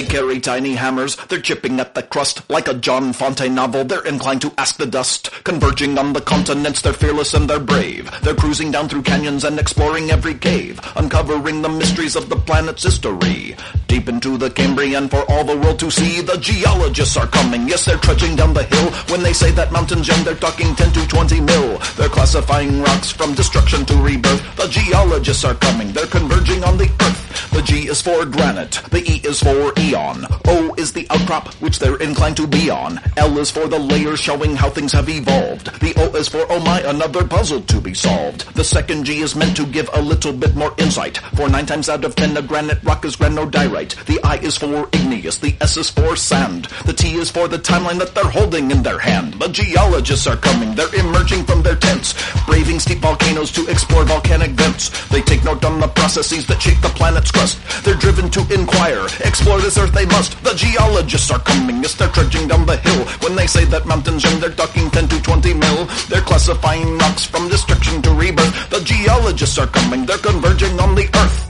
They carry tiny hammers, they're chipping at the crust. Like a John Fontaine novel, they're inclined to ask the dust. Converging on the continents, they're fearless and they're brave. They're cruising down through canyons and exploring every cave. Uncovering the mysteries of the planet's history. Deep into the Cambrian for all the world to see. The geologists are coming, yes, they're trudging down the hill. When they say that mountain's young, they're talking 10 to 20 mil. They're classifying rocks from destruction to rebirth. The geologists are coming, they're converging on the earth. The G is for granite, the E is for eon. O is the outcrop which they're inclined to be on. L is for the layers showing how things have evolved. The O is for oh my, another puzzle to be solved. The second G is meant to give a little bit more insight. For nine times out of ten, a granite rock is granodiorite. The I is for igneous, the S is for sand. The T is for the timeline that they're holding in their hand. The geologists are coming, they're emerging from their tents, braving steep volcanoes to explore volcanic vents. They take note on the processes that shape the planet's crust. They're driven to inquire, explore this earth they must. The geologists are coming, yes, they're trudging down the hill. When they say that mountains young, they're talking 10 to 20 mil. They're classifying rocks from destruction to rebirth. The geologists are coming, they're converging on the earth.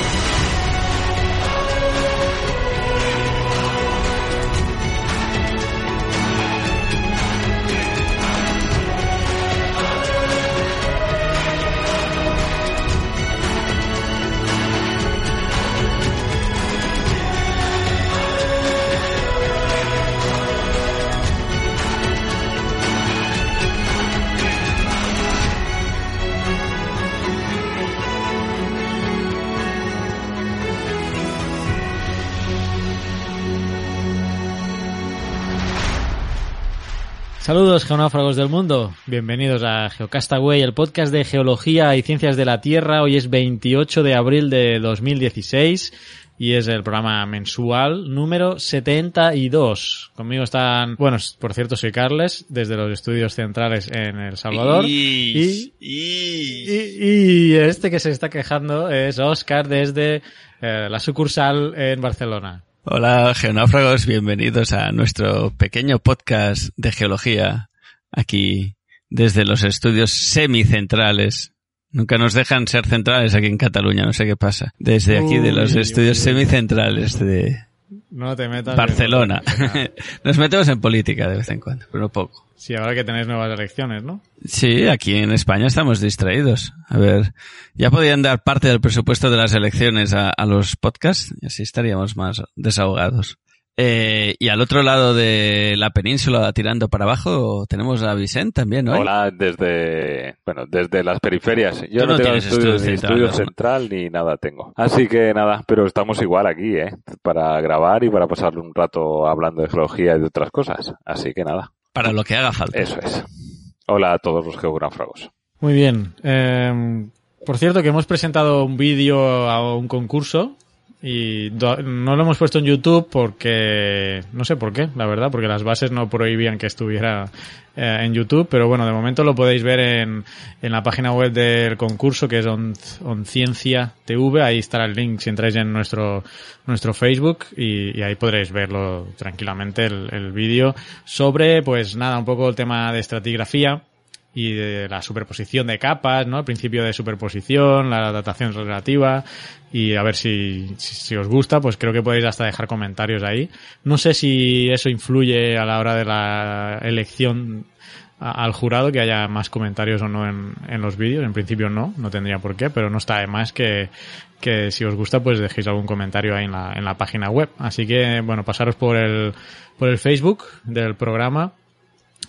Saludos geonáufragos del mundo, bienvenidos a Geocastaway, el podcast de geología y ciencias de la Tierra. Hoy es 28 de abril de 2016 y es el programa mensual número 72. Conmigo están, bueno, por cierto soy Carles desde los estudios centrales en El Salvador y, y, y este que se está quejando es Oscar desde eh, la sucursal en Barcelona. Hola, geonáufragos, bienvenidos a nuestro pequeño podcast de geología aquí desde los estudios semicentrales. Nunca nos dejan ser centrales aquí en Cataluña, no sé qué pasa. Desde aquí de los Uy, estudios uy. semicentrales de No te metas. Barcelona. en- Nos metemos en política de vez en cuando, pero poco. Sí, ahora que tenéis nuevas elecciones, ¿no? Sí, aquí en España estamos distraídos. A ver, ya podían dar parte del presupuesto de las elecciones a, a los podcasts y así estaríamos más desahogados. Eh, y al otro lado de la península, tirando para abajo, tenemos a Vicente también, ¿no? Hola, desde, bueno, desde las periferias. Yo no, no tengo estudio, estudio ni central, estudio ¿no? central ni nada tengo. Así que nada, pero estamos igual aquí, ¿eh? Para grabar y para pasar un rato hablando de geología y de otras cosas. Así que nada, Para lo que haga falta. eso es. Hola a todos los geográfragos. Muy bien. Eh, por cierto, que hemos presentado un vídeo a un concurso y no lo hemos puesto en YouTube porque no sé por qué, la verdad, porque las bases no prohibían que estuviera eh, en YouTube, pero bueno, de momento lo podéis ver en, en la página web del concurso que es On, TV, ahí estará el link si entráis en nuestro nuestro Facebook y, y ahí podréis verlo tranquilamente el, el vídeo. Sobre pues nada, un poco el tema de estratigrafía y de la superposición de capas, ¿no? El principio de superposición, la datación relativa y a ver si, si, os gusta, pues creo que podéis hasta dejar comentarios ahí. No sé si eso influye a la hora de la elección al jurado que haya más comentarios o no en, en los vídeos. En principio no, no tendría por qué, pero no está de más que, que si os gusta pues dejéis algún comentario ahí en la, en la página web. Así que, bueno, pasaros por el, por el Facebook del programa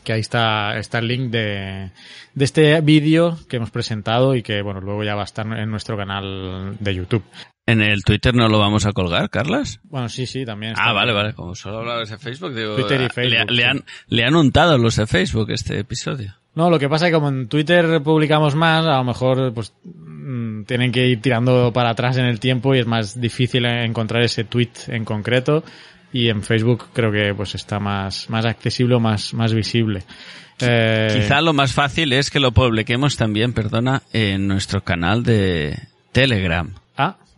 que ahí está, está el link de, de este vídeo que hemos presentado y que, bueno, luego ya va a estar en nuestro canal de YouTube. ¿En el Twitter no lo vamos a colgar, Carlas? Bueno, sí, sí, también. Ah, vale, bien. vale. Como solo hablabas de Facebook, digo... Twitter y Facebook, Le, han, le han untado los de Facebook este episodio. No, lo que pasa es que como en Twitter publicamos más, a lo mejor pues mm, tienen que ir tirando para atrás en el tiempo y es más difícil encontrar ese tweet en concreto y en Facebook creo que pues está más más accesible más más visible. Eh, Quizá lo más fácil es que lo publiquemos también, perdona, en nuestro canal de Telegram.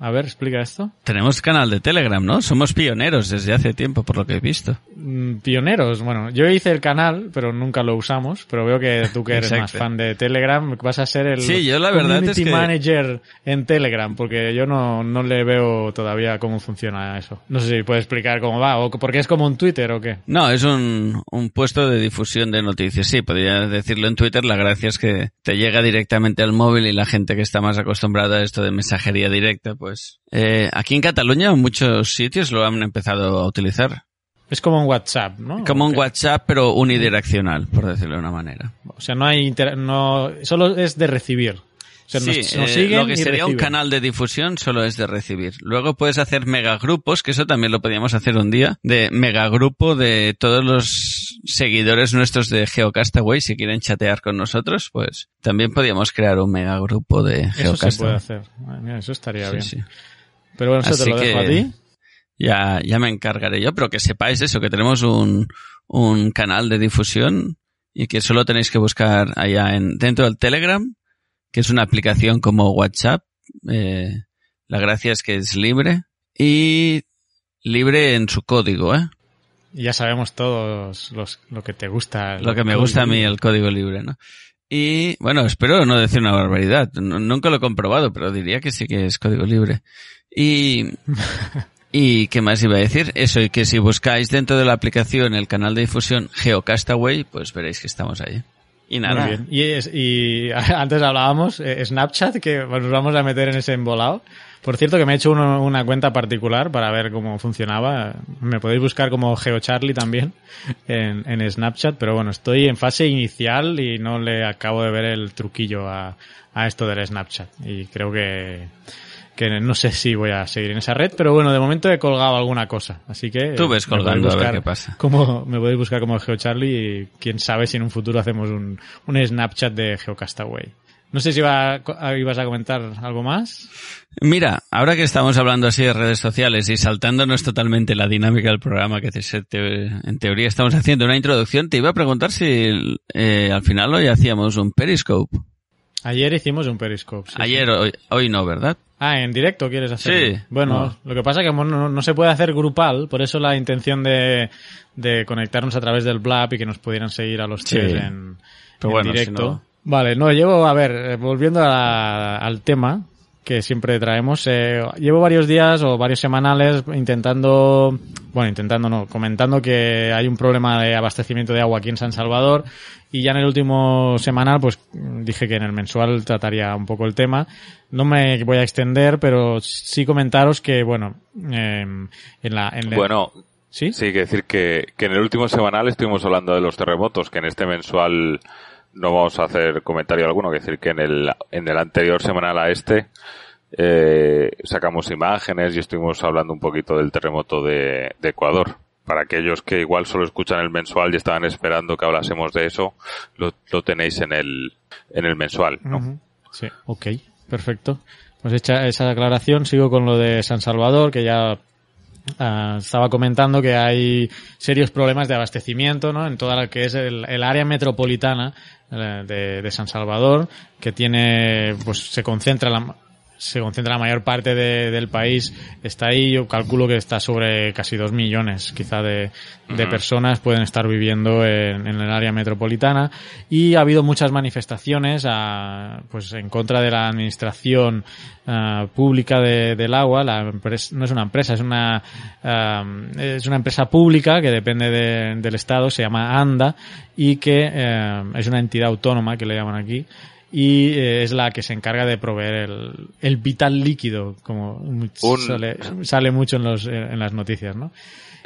A ver, explica esto. Tenemos canal de Telegram, ¿no? Somos pioneros desde hace tiempo, por lo que he visto. Mm, Pioneros, bueno, yo hice el canal, pero nunca lo usamos, pero veo que tú que eres más fan de Telegram, vas a ser el Sí, yo la verdad community es que- manager en Telegram, porque yo no, no le veo todavía cómo funciona eso. No sé si puedes explicar cómo va, o porque es como un Twitter o qué. No, es un, un puesto de difusión de noticias. Sí, podría decirlo en Twitter. La gracia es que te llega directamente al móvil y la gente que está más acostumbrada a esto de mensajería directa, pues... Eh, aquí en Cataluña muchos sitios lo han empezado a utilizar. Es como un WhatsApp, ¿no? Como ¿O un? WhatsApp, pero unidireccional, por decirlo de una manera. O sea, no hay inter- no solo es de recibir. O sea, Sí, nos, nos eh, siguen lo que sería un canal de difusión solo es de recibir. Luego puedes hacer megagrupos, que eso también lo podíamos hacer un día, de megagrupo de todos los seguidores nuestros de Geocastaway, si quieren chatear con nosotros, pues también podíamos crear un megagrupo de Eso se Geocastaway. puede hacer. Ay, mira, eso estaría Sí, bien. sí. Pero bueno, eso Así te lo dejo que- a ti. Ya, ya me encargaré yo, pero que sepáis eso, que tenemos un, un canal de difusión y que solo tenéis que buscar allá en, dentro del Telegram, que es una aplicación como WhatsApp. Eh, la gracia es que es libre y libre en su código, ¿eh? Ya sabemos todos los, lo que te gusta. Lo que me gusta a mí, el código libre, ¿no? Y bueno, espero no decir una barbaridad. Nunca lo he comprobado, pero diría que sí que es código libre. Y, y ¿qué más iba a decir? Eso, y que si buscáis dentro de la aplicación el canal de difusión Geocastaway, pues veréis que estamos ahí. Y Muy nada. bien. Y, es- y antes hablábamos, eh, Snapchat, que nos vamos a meter en ese embolado. Por cierto, que me he hecho uno- una cuenta particular para ver cómo funcionaba. Me podéis buscar como GeoCharlie también en, en Snapchat, pero bueno, estoy en fase inicial y no le acabo de ver el truquillo a, a esto del Snapchat. Y creo que, que no sé si voy a seguir en esa red, pero bueno, de momento he colgado alguna cosa. Así que... Tú ves colgando a ver qué pasa. Como, me podéis buscar como GeoCharlie y quién sabe si en un futuro hacemos un, un Snapchat de GeoCastaway. No sé si iba a- ibas a comentar algo más. Mira, ahora que estamos hablando así de redes sociales y saltándonos totalmente la dinámica del programa que te- en teoría estamos haciendo una introducción, te iba a preguntar si eh, al final hoy hacíamos un Periscope. Ayer hicimos un Periscope. sí, Ayer, hoy, hoy no, ¿verdad? Ah, en directo quieres hacer. Sí. Bueno, No. lo que pasa es que no, no se puede hacer grupal, por eso la intención de, de conectarnos a través del Blab y que nos pudieran seguir a los Sí. tres en, Pero en bueno, si directo. no- Vale, no, llevo, a ver, eh, volviendo a- al tema que siempre traemos, eh, llevo varios días o varios semanales intentando, bueno, intentando no, comentando que hay un problema de abastecimiento de agua aquí en San Salvador y ya en el último semanal pues dije que en el mensual trataría un poco el tema. No me voy a extender, pero sí comentaros que, bueno, eh, en la... En Bueno, ¿Sí? sí, que decir que, que en el último semanal estuvimos hablando de los terremotos, que en este mensual no vamos a hacer comentario alguno, que decir que en el, en el anterior semanal a este eh, sacamos imágenes y estuvimos hablando un poquito del terremoto de, Ecuador. Para aquellos que igual solo escuchan el mensual y estaban esperando que hablásemos de eso, lo, tenéis en el, en el mensual. Sí, ok, perfecto. Pues hecha esa aclaración, sigo con lo de San Salvador, que ya ah, estaba comentando que hay serios problemas de abastecimiento ¿no? en toda la que es el, el área metropolitana eh, de, de San Salvador, que tiene, pues se concentra la, se concentra la mayor parte de- del país está ahí. Yo calculo que está sobre casi dos millones, quizá, de, personas pueden estar viviendo en, en el área metropolitana. Y ha habido muchas manifestaciones pues en contra de la administración ah, pública de- del agua. La empresa, no es una empresa, es una, es una empresa pública que depende de- del Estado, se llama ANDA y que eh, es una entidad autónoma que le llaman aquí y eh, es la que se encarga de proveer el, el vital líquido, como Un- sale, sale mucho en, los, en las noticias, ¿no?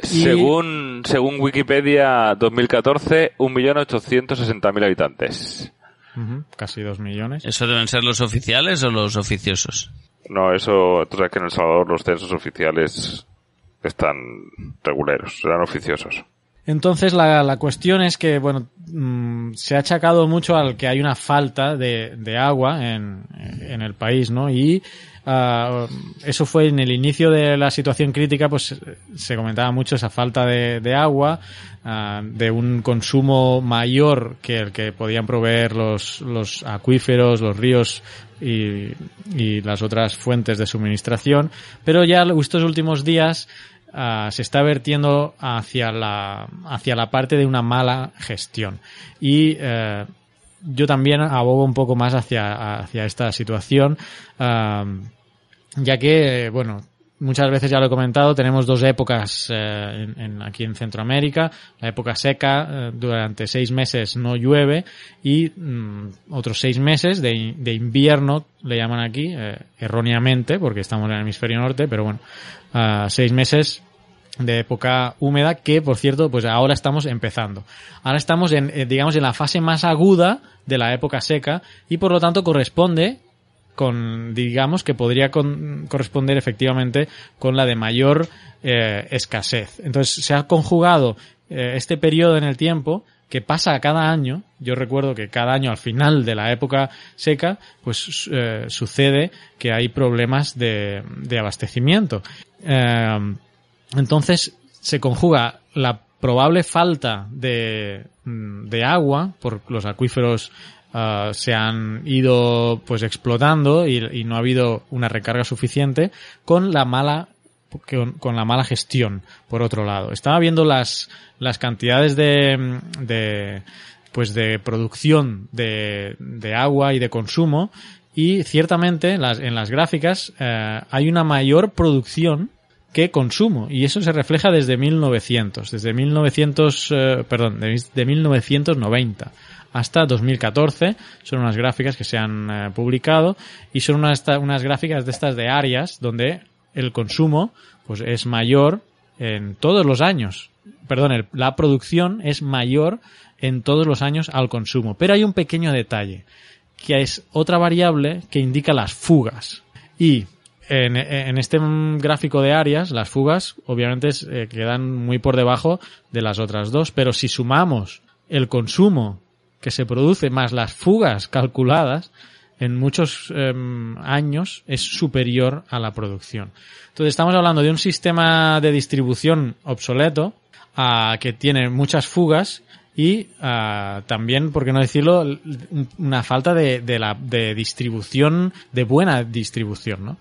Y- Según, según Wikipedia 2014, 1.860.000 habitantes. Ujú, casi dos millones. ¿Eso deben ser los oficiales o los oficiosos? No, eso, tú sabes que en El Salvador los censos oficiales están reguleros, serán oficiosos. Entonces la, la cuestión es que, bueno, mm, se ha achacado mucho al que hay una falta de, de agua en, en el país, ¿no? Y ah, eso fue en el inicio de la situación crítica, pues se comentaba mucho esa falta de, de agua, ah, de un consumo mayor que el que podían proveer los, los acuíferos, los ríos y, y las otras fuentes de suministración. Pero ya estos últimos días ah, se está vertiendo hacia la, hacia la parte de una mala gestión. Y eh, yo también abogo un poco más hacia, hacia esta situación, ah, ya que, eh, bueno, muchas veces ya lo he comentado, tenemos dos épocas eh, en, en- aquí en Centroamérica. La época seca, eh, durante seis meses no llueve y mm, otros seis meses de, de invierno, le llaman aquí, eh, erróneamente, porque estamos en el hemisferio norte, pero bueno, ah, seis meses de época húmeda que, por cierto, pues ahora estamos empezando. Ahora estamos en, eh, digamos, en la fase más aguda de la época seca y por lo tanto corresponde con, digamos, que podría con- corresponder efectivamente con la de mayor eh, escasez. Entonces se ha conjugado eh, este periodo en el tiempo que pasa cada año. Yo recuerdo que cada año al final de la época seca, pues eh, sucede que hay problemas de, de abastecimiento. Entonces se conjuga la probable falta de, mm, de agua por los acuíferos ah, se han ido pues explotando y, no ha habido una recarga suficiente con la mala con, la mala gestión por otro lado. Estaba viendo las las cantidades de, de pues de producción de, de agua y de consumo y ciertamente en las, en las gráficas eh, hay una mayor producción que consumo y eso se refleja desde 1900 desde 1900 eh, perdón de, de 1990 hasta 2014 son unas gráficas que se han eh, publicado y son unas, unas gráficas de estas de áreas donde el consumo pues es mayor en todos los años. Perdón la producción es mayor en todos los años al consumo. Pero hay un pequeño detalle que es otra variable que indica las fugas. Y en, este gráfico de áreas, las fugas obviamente eh, quedan muy por debajo de las otras dos, pero si sumamos el consumo que se produce más las fugas calculadas, en muchos em, años es superior a la producción. Entonces estamos hablando de un sistema de distribución obsoleto ah, que tiene muchas fugas y ah, también, por qué no decirlo, una falta de, de la, de distribución, de buena distribución, ¿no?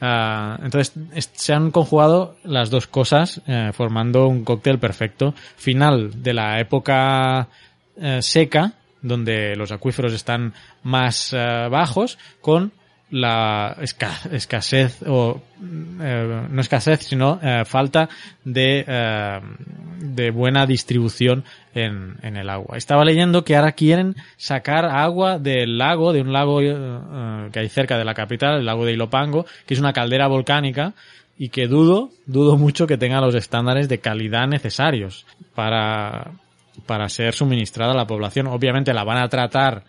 Ah, entonces, es- se han conjugado las dos cosas eh, formando un cóctel perfecto. Final de la época eh, seca, donde los acuíferos están más eh, bajos, con la esca- escasez o eh, no escasez sino falta de, de buena distribución en, en el agua. Estaba leyendo que ahora quieren sacar agua del lago, de un lago que hay cerca de la capital, el lago de Ilopango, que es una caldera volcánica y que dudo, dudo mucho que tenga los estándares de calidad necesarios para, para ser suministrada a la población. Obviamente la van a tratar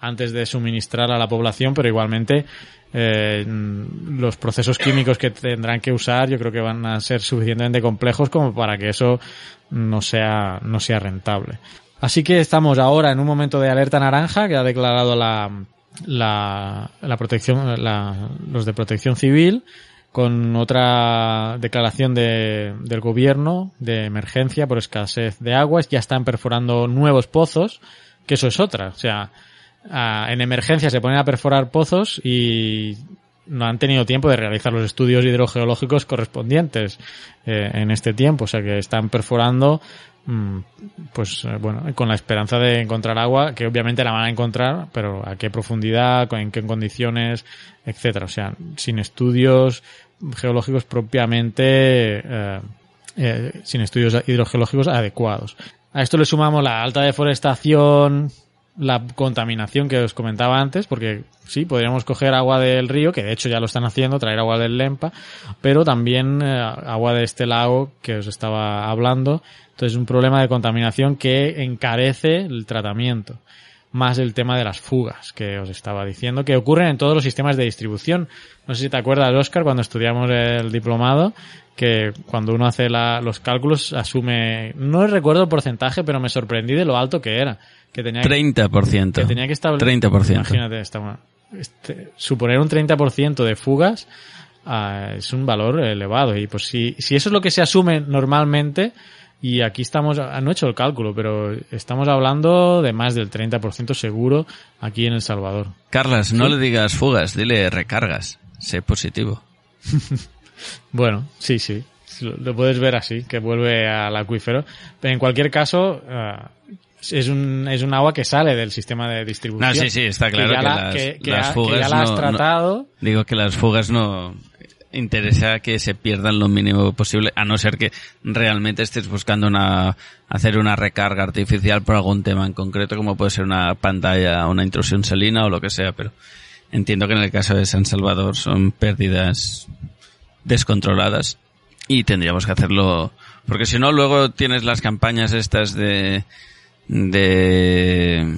antes de suministrar a la población, pero igualmente eh, los procesos químicos que tendrán que usar yo creo que van a ser suficientemente complejos como para que eso no sea, no sea rentable. Así que estamos ahora en un momento de alerta naranja que ha declarado la, la, la protección, la- los de protección civil con otra declaración de, del gobierno de emergencia por escasez de aguas. Ya están perforando nuevos pozos, que eso es otra. O sea, en emergencia se ponen a perforar pozos y no han tenido tiempo de realizar los estudios hidrogeológicos correspondientes eh, en este tiempo. O sea que están perforando, pues eh, bueno, con la esperanza de encontrar agua, que obviamente la van a encontrar, pero a qué profundidad, en qué condiciones, etcétera. O sea, sin estudios geológicos propiamente, eh, eh, sin estudios hidrogeológicos adecuados. A esto le sumamos la alta deforestación la contaminación que os comentaba antes, porque sí, podríamos coger agua del río, que de hecho ya lo están haciendo, traer agua del Lempa, pero también eh, agua de este lago que os estaba hablando. Entonces, un problema de contaminación que encarece el tratamiento más el tema de las fugas que os estaba diciendo, que ocurren en todos los sistemas de distribución. No sé si te acuerdas, Oscar, cuando estudiamos el diplomado, que cuando uno hace la, los cálculos asume, no recuerdo el porcentaje, pero me sorprendí de lo alto que era. Que tenía 30%. Que tenía que establecer. 30%. Imagínate, este, suponer un 30% de fugas uh, es un valor elevado. Y pues si, si eso es lo que se asume normalmente, y aquí estamos, no he hecho el cálculo, pero estamos hablando de más del 30% seguro aquí en El Salvador. Carlas, no le digas fugas, dile recargas. Sé positivo. bueno, sí, sí. Lo puedes ver así, que vuelve al acuífero. Pero en cualquier caso, uh, es un, es un agua que sale del sistema de distribución. No, sí, sí, está claro que, ya que la, las, que, que las fugas ya la has no- no- tratado. digo que las fugas no interesa que se pierdan lo mínimo posible, a no ser que realmente estés buscando una hacer una recarga artificial por algún tema en concreto, como puede ser una pantalla, una intrusión salina o lo que sea, pero entiendo que en el caso de San Salvador son pérdidas descontroladas y tendríamos que hacerlo porque si no luego tienes las campañas estas de de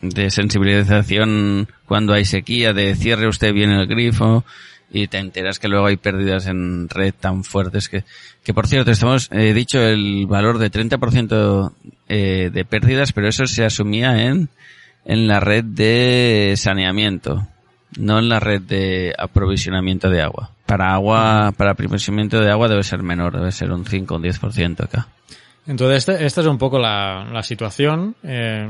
de sensibilización cuando hay sequía de cierre usted bien el grifo y te enteras que luego hay pérdidas en red tan fuertes que que por cierto estamos he dicho el valor de 30% eh, de pérdidas pero eso se asumía en en la red de saneamiento no en la red de aprovisionamiento de agua. Para agua, para aprovisionamiento de agua debe ser menor, debe ser un 5 o un 10% acá. Entonces, este- esta es un poco la, la situación. eh,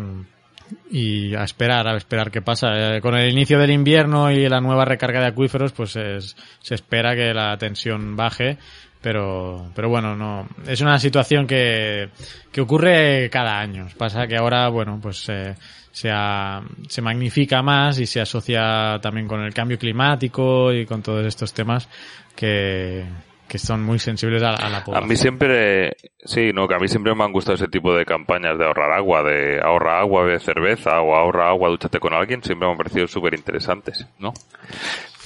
y a esperar, a esperar qué pasa. Eh, con el inicio del invierno y la nueva recarga de acuíferos, pues es- se espera que la tensión baje. Pero, pero bueno, no, es una situación que, que ocurre cada año. Pasa que ahora, bueno, pues se, ha- se magnifica más y se asocia también con el cambio climático y con todos estos temas que, que son muy sensibles a, a la A población. mí siempre, sí, no, que a mí siempre me han gustado ese tipo de campañas de ahorrar agua, de ahorra agua, bebe cerveza o ahorra agua, dúchate con alguien, siempre me han parecido súper interesantes, ¿no?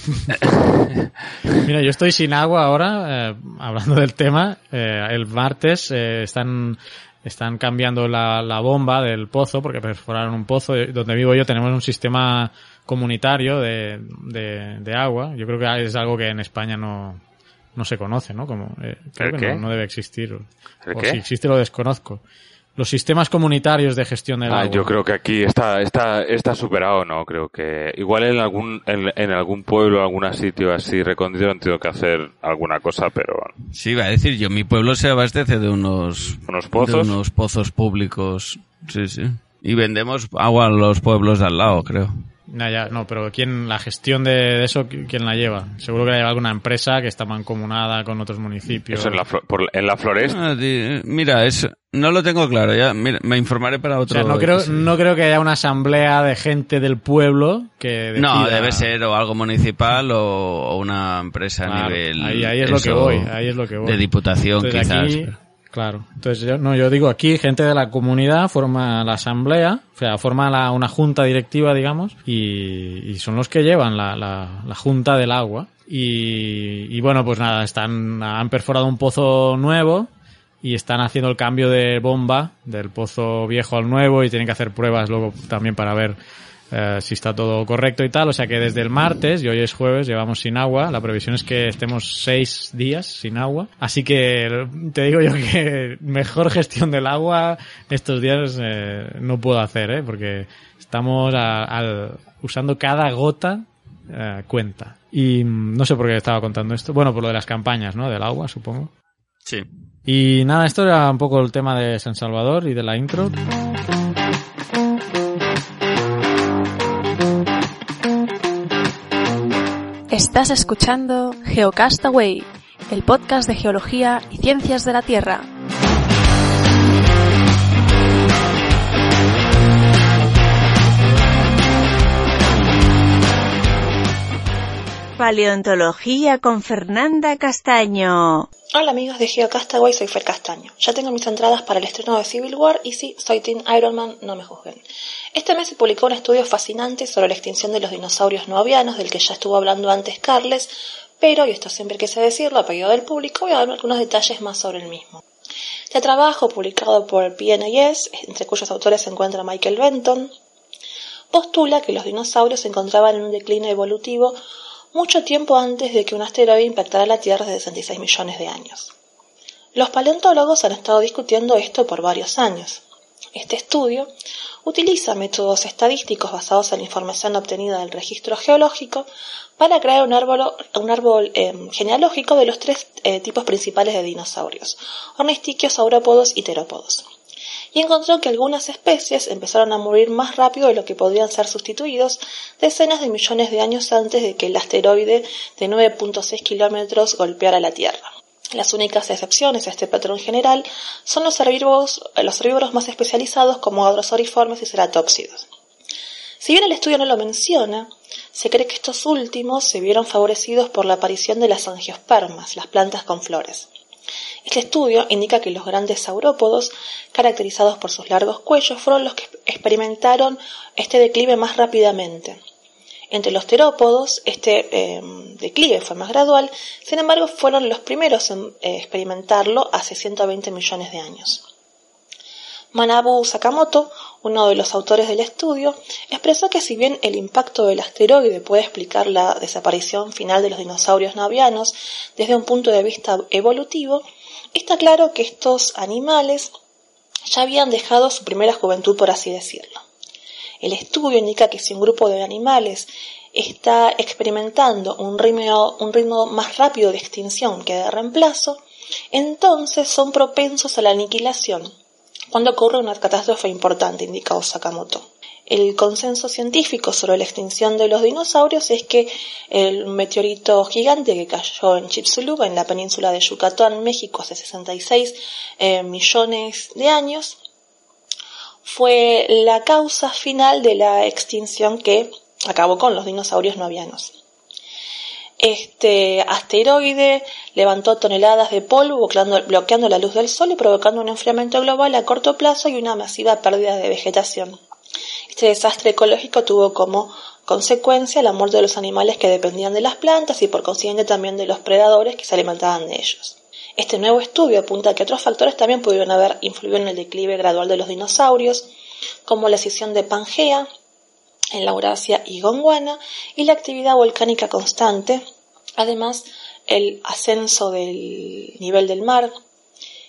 Mira, yo estoy sin agua ahora, eh, hablando del tema. eh, el martes eh, están están cambiando la, la bomba del pozo porque perforaron un pozo. Donde vivo yo tenemos un sistema comunitario de, de, de agua. Yo creo que es algo que en España no, no se conoce, ¿no? Como, eh, creo ¿El que qué? no, no debe existir. ¿El o qué? si existe lo desconozco. Los sistemas comunitarios de gestión del Ah, agua. yo creo que aquí está, está, está superado, ¿no? Creo que igual en algún, en, en algún pueblo, algún sitio así recóndito han tenido que hacer alguna cosa, pero Sí, iba a decir yo, mi pueblo se abastece de unos, unos pozos. de unos pozos públicos. Sí, sí. Y vendemos agua a los pueblos de al lado, creo. No, ya, no, pero ¿quién, la gestión de, de eso, ¿qui- ¿quién la lleva? Seguro que la lleva alguna empresa que está mancomunada con otros municipios. Eso en la, por- en la floresta. Ah, di- mira, es, no lo tengo claro, ya, mira, me informaré para O otro. sea, no creo, episodio. no creo que haya una asamblea de gente del pueblo que No, decida- debe ser o algo municipal o, o una empresa Claro, a nivel. ahí, ahí es lo que voy, ahí es lo que voy. De diputación, Entonces, quizás. aquí, claro. Entonces, yo, no, yo digo aquí, gente de la comunidad forma la asamblea, o sea, forma la- una junta directiva, digamos, y, y son los que llevan la, la, la junta del agua. Y, y bueno, pues nada, están, han perforado un pozo nuevo y están haciendo el cambio de bomba del pozo viejo al nuevo y tienen que hacer pruebas luego también para ver eh, si está todo correcto y tal. O sea que desde el martes, y hoy es jueves, llevamos sin agua. La previsión es que estemos seis días sin agua. Así que te digo yo que mejor gestión del agua estos días eh, no puedo hacer, ¿eh? porque estamos a- usando cada gota eh, cuenta. Y mm, no sé por qué estaba contando esto. Bueno, por lo de las campañas, ¿no? Del agua, supongo. Sí. Y nada, esto era un poco el tema de San Salvador y de la intro. Estás escuchando Geocastaway, el podcast de geología y ciencias de la Tierra. Paleontología con Fernanda Castaño. Hola amigos de GeoCastaway, soy Fer Castaño. Ya tengo mis entradas para el estreno de Civil War y sí, soy Team Iron Man, no me juzguen. Este mes se publicó un estudio fascinante sobre la extinción de los dinosaurios no avianos, del que ya estuvo hablando antes Carles, pero, y esto siempre quise decirlo a pedido del público, voy a dar algunos detalles más sobre el mismo. Este trabajo, publicado por PNAS, entre cuyos autores se encuentra Michael Benton, postula que los dinosaurios se encontraban en un declino evolutivo mucho tiempo antes de que un asteroide impactara la Tierra de 66 millones de años. Los paleontólogos han estado discutiendo esto por varios años. Este estudio utiliza métodos estadísticos basados en la información obtenida del registro geológico para crear un árbol, eh, genealógico de los tres eh, tipos principales de dinosaurios, ornistiquios, saurópodos y terópodos. Y encontró que algunas especies empezaron a morir más rápido de lo que podrían ser sustituidos decenas de millones de años antes de que el asteroide de 9.6 kilómetros golpeara la Tierra. Las únicas excepciones a este patrón general son los herbívoros, los herbívoros más especializados como adrosoriformes y ceratópsidos. Si bien el estudio no lo menciona, se cree que estos últimos se vieron favorecidos por la aparición de las angiospermas, las plantas con flores. Este estudio indica que los grandes saurópodos, caracterizados por sus largos cuellos, fueron los que experimentaron este declive más rápidamente, entre los terópodos, este eh, declive fue más gradual, sin embargo, fueron los primeros en eh, experimentarlo hace 120 millones de años. Manabu Sakamoto, uno de los autores del estudio, expresó que si bien el impacto del asteroide puede explicar la desaparición final de los dinosaurios navianos desde un punto de vista evolutivo, está claro que estos animales ya habían dejado su primera juventud, por así decirlo. El estudio indica que si un grupo de animales está experimentando un ritmo, un ritmo más rápido de extinción que de reemplazo, entonces son propensos a la aniquilación cuando ocurre una catástrofe importante, indica Sakamoto. El consenso científico sobre la extinción de los dinosaurios es que el meteorito gigante que cayó en Chicxulub, en la península de Yucatán, México, hace 66 eh, millones de años, fue la causa final de la extinción que acabó con los dinosaurios novianos. Este asteroide levantó toneladas de polvo bloqueando, la luz del sol y provocando un enfriamiento global a corto plazo y una masiva pérdida de vegetación. Este desastre ecológico tuvo como consecuencia la muerte de los animales que dependían de las plantas y por consiguiente también de los predadores que se alimentaban de ellos. Este nuevo estudio apunta a que otros factores también pudieron haber influido en el declive gradual de los dinosaurios, como la escisión de Pangea en la Eurasia y Gondwana y la actividad volcánica constante, además el ascenso del nivel del mar.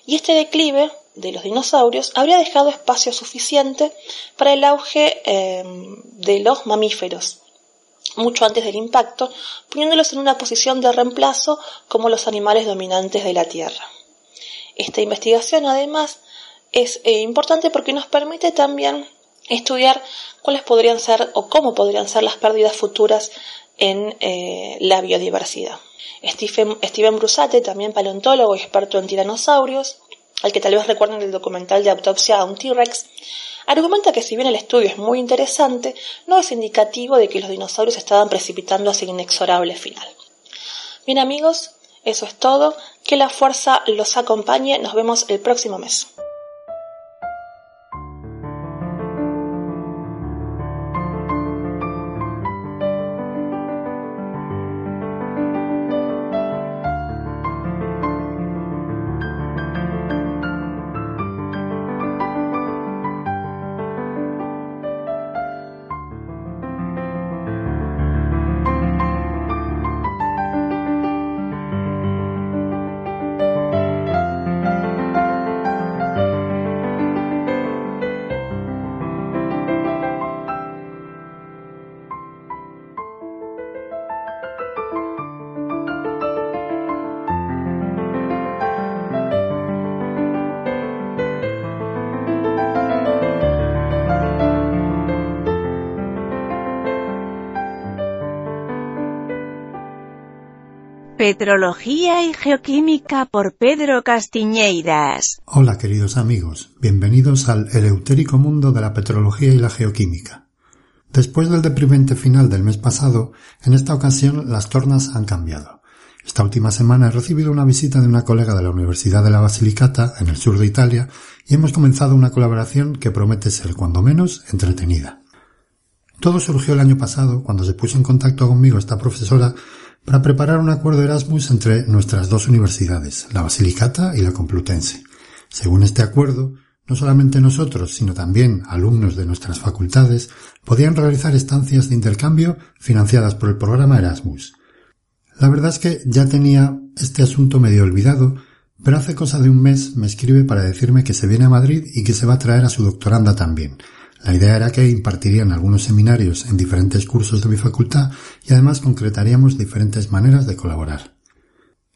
Y este declive de los dinosaurios habría dejado espacio suficiente para el auge eh, de los mamíferos, mucho antes del impacto, poniéndolos en una posición de reemplazo como los animales dominantes de la Tierra. Esta investigación, además, es eh, importante porque nos permite también estudiar cuáles podrían ser o cómo podrían ser las pérdidas futuras en eh, la biodiversidad. Stephen, Steven Brusate, también paleontólogo y experto en tiranosaurios, al que tal vez recuerden el documental de autopsia a un T-Rex, argumenta que si bien el estudio es muy interesante, no es indicativo de que los dinosaurios estaban precipitando hacia un inexorable final. Bien amigos, eso es todo, que la fuerza los acompañe, nos vemos el próximo mes. Petrología y Geoquímica por Pedro Castiñeiras. Hola queridos amigos, bienvenidos al eleutérico mundo de la petrología y la geoquímica. Después del deprimente final del mes pasado, en esta ocasión las tornas han cambiado. Esta última semana he recibido una visita de una colega de la Universidad de la Basilicata, en el sur de Italia, y hemos comenzado una colaboración que promete ser, cuando menos, entretenida. Todo surgió el año pasado, cuando se puso en contacto conmigo esta profesora para preparar un acuerdo Erasmus entre nuestras dos universidades, la Basilicata y la Complutense. Según este acuerdo, no solamente nosotros, sino también alumnos de nuestras facultades podían realizar estancias de intercambio financiadas por el programa Erasmus. La verdad es que ya tenía este asunto medio olvidado, pero hace cosa de un mes me escribe para decirme que se viene a Madrid y que se va a traer a su doctoranda también. La idea era que impartirían algunos seminarios en diferentes cursos de mi facultad y además concretaríamos diferentes maneras de colaborar.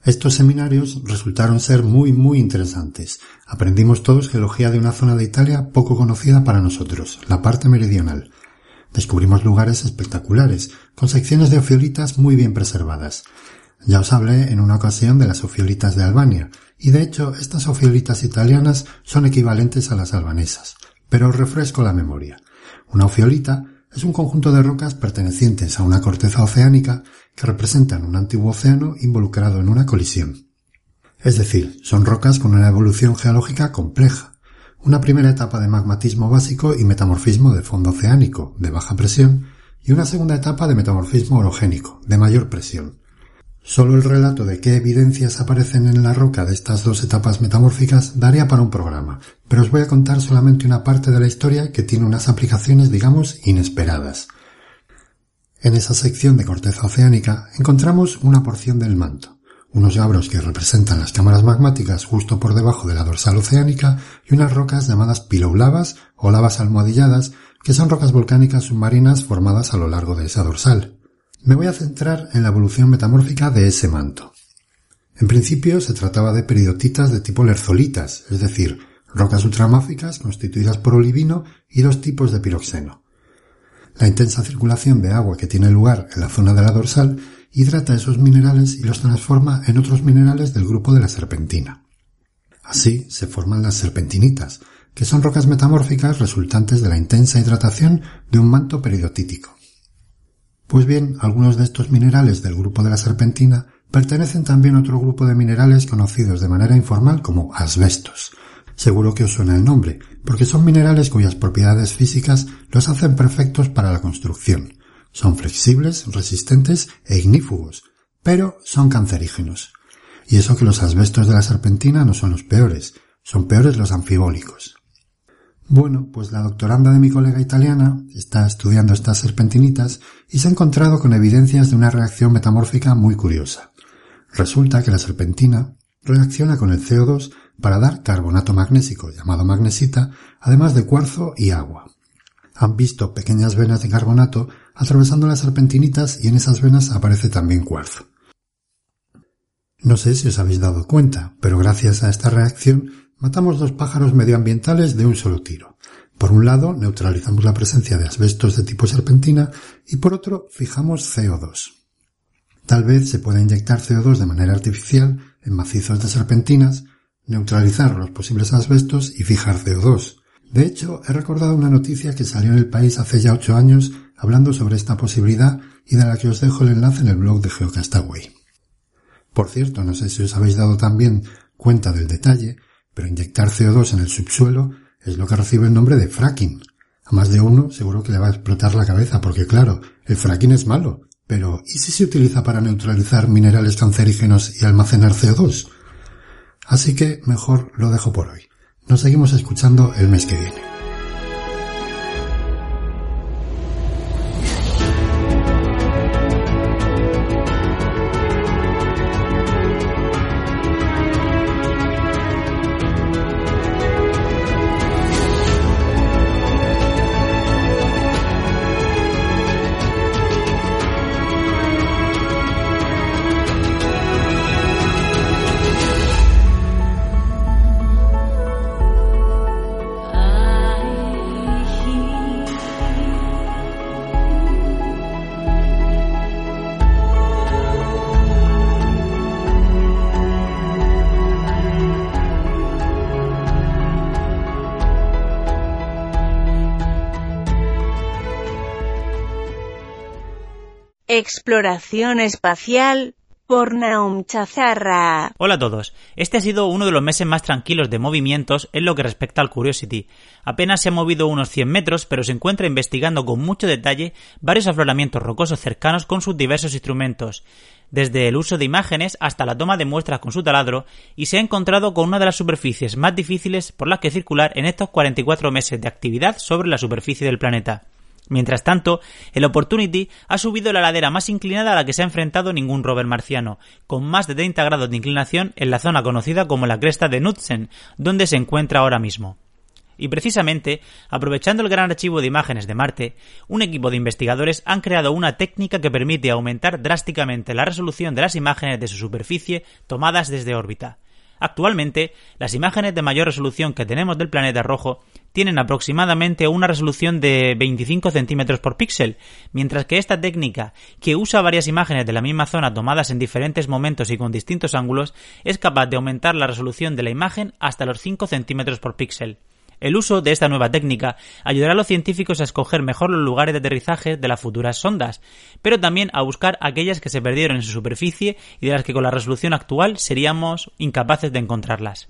Estos seminarios resultaron ser muy muy interesantes. Aprendimos todos geología de una zona de Italia poco conocida para nosotros, la parte meridional. Descubrimos lugares espectaculares, con secciones de ofiolitas muy bien preservadas. Ya os hablé en una ocasión de las ofiolitas de Albania, y de hecho estas ofiolitas italianas son equivalentes a las albanesas, pero os refresco la memoria. Una ofiolita es un conjunto de rocas pertenecientes a una corteza oceánica que representan un antiguo océano involucrado en una colisión. Es decir, son rocas con una evolución geológica compleja, una primera etapa de magmatismo básico y metamorfismo de fondo oceánico, de baja presión, y una segunda etapa de metamorfismo orogénico, de mayor presión. Solo el relato de qué evidencias aparecen en la roca de estas dos etapas metamórficas daría para un programa, pero os voy a contar solamente una parte de la historia que tiene unas aplicaciones, digamos, inesperadas. En esa sección de corteza oceánica encontramos una porción del manto, unos gabros que representan las cámaras magmáticas justo por debajo de la dorsal oceánica y unas rocas llamadas piloblavas o lavas almohadilladas, que son rocas volcánicas submarinas formadas a lo largo de esa dorsal. Me voy a centrar en la evolución metamórfica de ese manto. En principio se trataba de peridotitas de tipo lerzolitas, es decir, rocas ultramáficas constituidas por olivino y dos tipos de piroxeno. La intensa circulación de agua que tiene lugar en la zona de la dorsal hidrata esos minerales y los transforma en otros minerales del grupo de la serpentina. Así se forman las serpentinitas, que son rocas metamórficas resultantes de la intensa hidratación de un manto peridotítico. Pues bien, algunos de estos minerales del grupo de la serpentina pertenecen también a otro grupo de minerales conocidos de manera informal como asbestos. Seguro que os suena el nombre, porque son minerales cuyas propiedades físicas los hacen perfectos para la construcción. Son flexibles, resistentes e ignífugos, pero son cancerígenos. Y eso que los asbestos de la serpentina no son los peores, son peores los anfibólicos. Bueno, pues la doctoranda de mi colega italiana está estudiando estas serpentinitas y se ha encontrado con evidencias de una reacción metamórfica muy curiosa. Resulta que la serpentina reacciona con el CO2 para dar carbonato magnésico, llamado magnesita, además de cuarzo y agua. Han visto pequeñas venas de carbonato atravesando las serpentinitas y en esas venas aparece también cuarzo. No sé si os habéis dado cuenta, pero gracias a esta reacción matamos dos pájaros medioambientales de un solo tiro. Por un lado, neutralizamos la presencia de asbestos de tipo serpentina y por otro, fijamos CO2. Tal vez se pueda inyectar CO2 de manera artificial en macizos de serpentinas, neutralizar los posibles asbestos y fijar CO2. De hecho, he recordado una noticia que salió en el país hace ya ocho años hablando sobre esta posibilidad y de la que os dejo el enlace en el blog de Geocastaway. Por cierto, no sé si os habéis dado también cuenta del detalle, pero inyectar CO2 en el subsuelo es lo que recibe el nombre de fracking. A más de uno seguro que le va a explotar la cabeza porque claro, el fracking es malo. Pero ¿y si se utiliza para neutralizar minerales cancerígenos y almacenar CO2? Así que mejor lo dejo por hoy. Nos seguimos escuchando el mes que viene. Exploración espacial por Naum Chazarra. Hola a todos. Este ha sido uno de los meses más tranquilos de movimientos en lo que respecta al Curiosity. Apenas se ha movido unos 100 metros, pero se encuentra investigando con mucho detalle varios afloramientos rocosos cercanos con sus diversos instrumentos desde el uso de imágenes hasta la toma de muestras con su taladro, y se ha encontrado con una de las superficies más difíciles por las que circular en estos 44 meses de actividad sobre la superficie del planeta. Mientras tanto, el Opportunity ha subido la ladera más inclinada a la que se ha enfrentado ningún rover marciano, con más de 30 grados de inclinación en la zona conocida como la cresta de Knudsen, donde se encuentra ahora mismo. Y precisamente, aprovechando el gran archivo de imágenes de Marte, un equipo de investigadores han creado una técnica que permite aumentar drásticamente la resolución de las imágenes de su superficie tomadas desde órbita. Actualmente, las imágenes de mayor resolución que tenemos del planeta rojo tienen aproximadamente una resolución de 25 centímetros por píxel, mientras que esta técnica, que usa varias imágenes de la misma zona tomadas en diferentes momentos y con distintos ángulos, es capaz de aumentar la resolución de la imagen hasta los 5 centímetros por píxel. El uso de esta nueva técnica ayudará a los científicos a escoger mejor los lugares de aterrizaje de las futuras sondas, pero también a buscar aquellas que se perdieron en su superficie y de las que con la resolución actual seríamos incapaces de encontrarlas.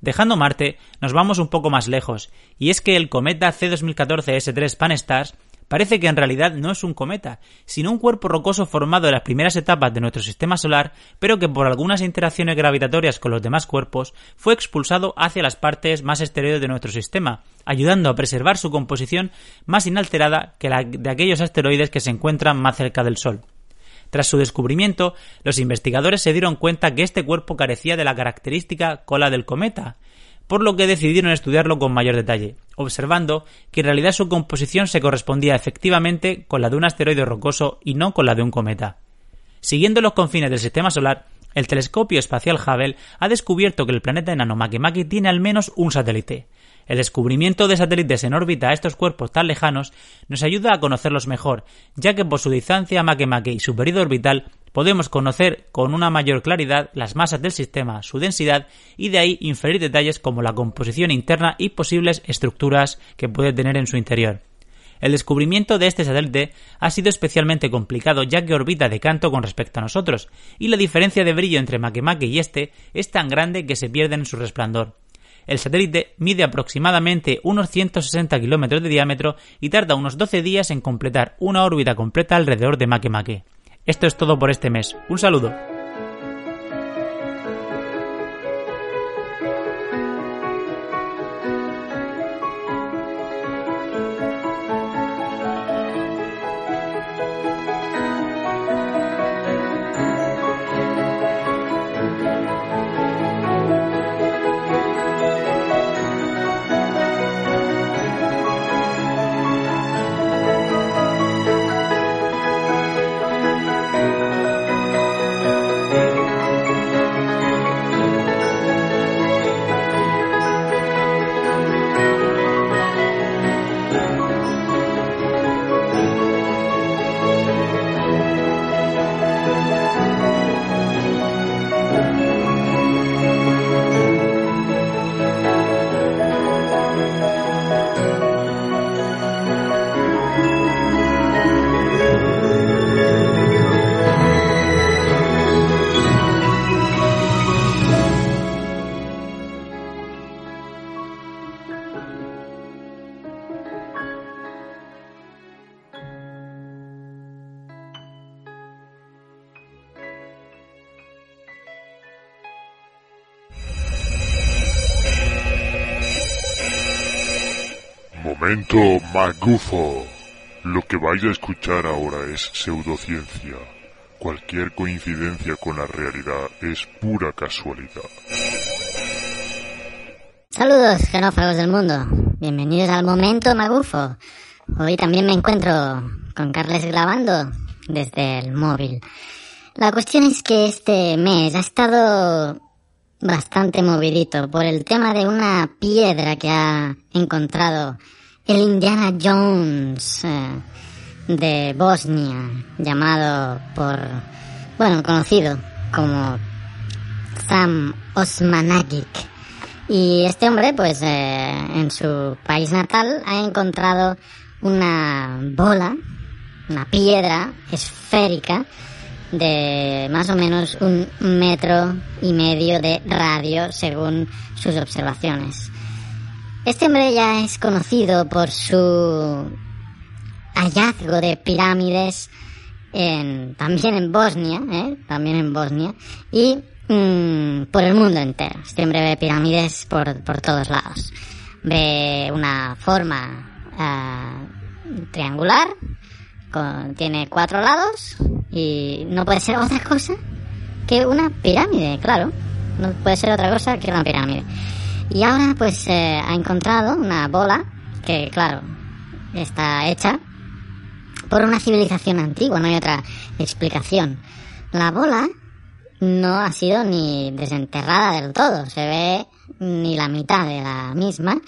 Dejando Marte, nos vamos un poco más lejos, y es que el cometa C2014-S3 Pan-STARRS Parece que en realidad no es un cometa, sino un cuerpo rocoso formado en las primeras etapas de nuestro sistema solar, pero que por algunas interacciones gravitatorias con los demás cuerpos fue expulsado hacia las partes más exteriores de nuestro sistema, ayudando a preservar su composición más inalterada que la de aquellos asteroides que se encuentran más cerca del Sol. Tras su descubrimiento, los investigadores se dieron cuenta que este cuerpo carecía de la característica cola del cometa, por lo que decidieron estudiarlo con mayor detalle, observando que en realidad su composición se correspondía efectivamente con la de un asteroide rocoso y no con la de un cometa. Siguiendo los confines del sistema solar, el telescopio espacial Hubble ha descubierto que el planeta enano Makemake tiene al menos un satélite. El descubrimiento de satélites en órbita a estos cuerpos tan lejanos nos ayuda a conocerlos mejor, ya que por su distancia Makemake y su periodo orbital podemos conocer con una mayor claridad las masas del sistema, su densidad y de ahí inferir detalles como la composición interna y posibles estructuras que puede tener en su interior. El descubrimiento de este satélite ha sido especialmente complicado ya que orbita de canto con respecto a nosotros, y la diferencia de brillo entre Makemake y este es tan grande que se pierde en su resplandor. El satélite mide aproximadamente unos 160 kilómetros de diámetro y tarda unos 12 días en completar una órbita completa alrededor de Makemake. Esto es todo por este mes. Un saludo. Momento magufo. Lo que vais a escuchar ahora es pseudociencia. Cualquier coincidencia con la realidad es pura casualidad. Saludos, genófagos del mundo. Bienvenidos al Momento Magufo. Hoy también me encuentro con Carles grabando desde el móvil. La cuestión es que este mes ha estado bastante movidito por el tema de una piedra que ha encontrado el Indiana Jones eh, de Bosnia, llamado por, bueno, conocido como Sam Osmanagic. Y este hombre, pues, eh, en su país natal ha encontrado una bola, una piedra esférica, de más o menos un metro y medio de radio según sus observaciones. Este hombre ya es conocido por su hallazgo de pirámides en, también en Bosnia, ¿eh? también en Bosnia, y mm, por el mundo entero. Este hombre ve pirámides por, por todos lados. Ve una forma ah, triangular, con, tiene cuatro lados, y no puede ser otra cosa que una pirámide, claro. No puede ser otra cosa que una pirámide. Y ahora pues eh, ha encontrado una bola que, claro, está hecha por una civilización antigua, no hay otra explicación. La bola no ha sido ni desenterrada del todo, se ve ni la mitad de la misma,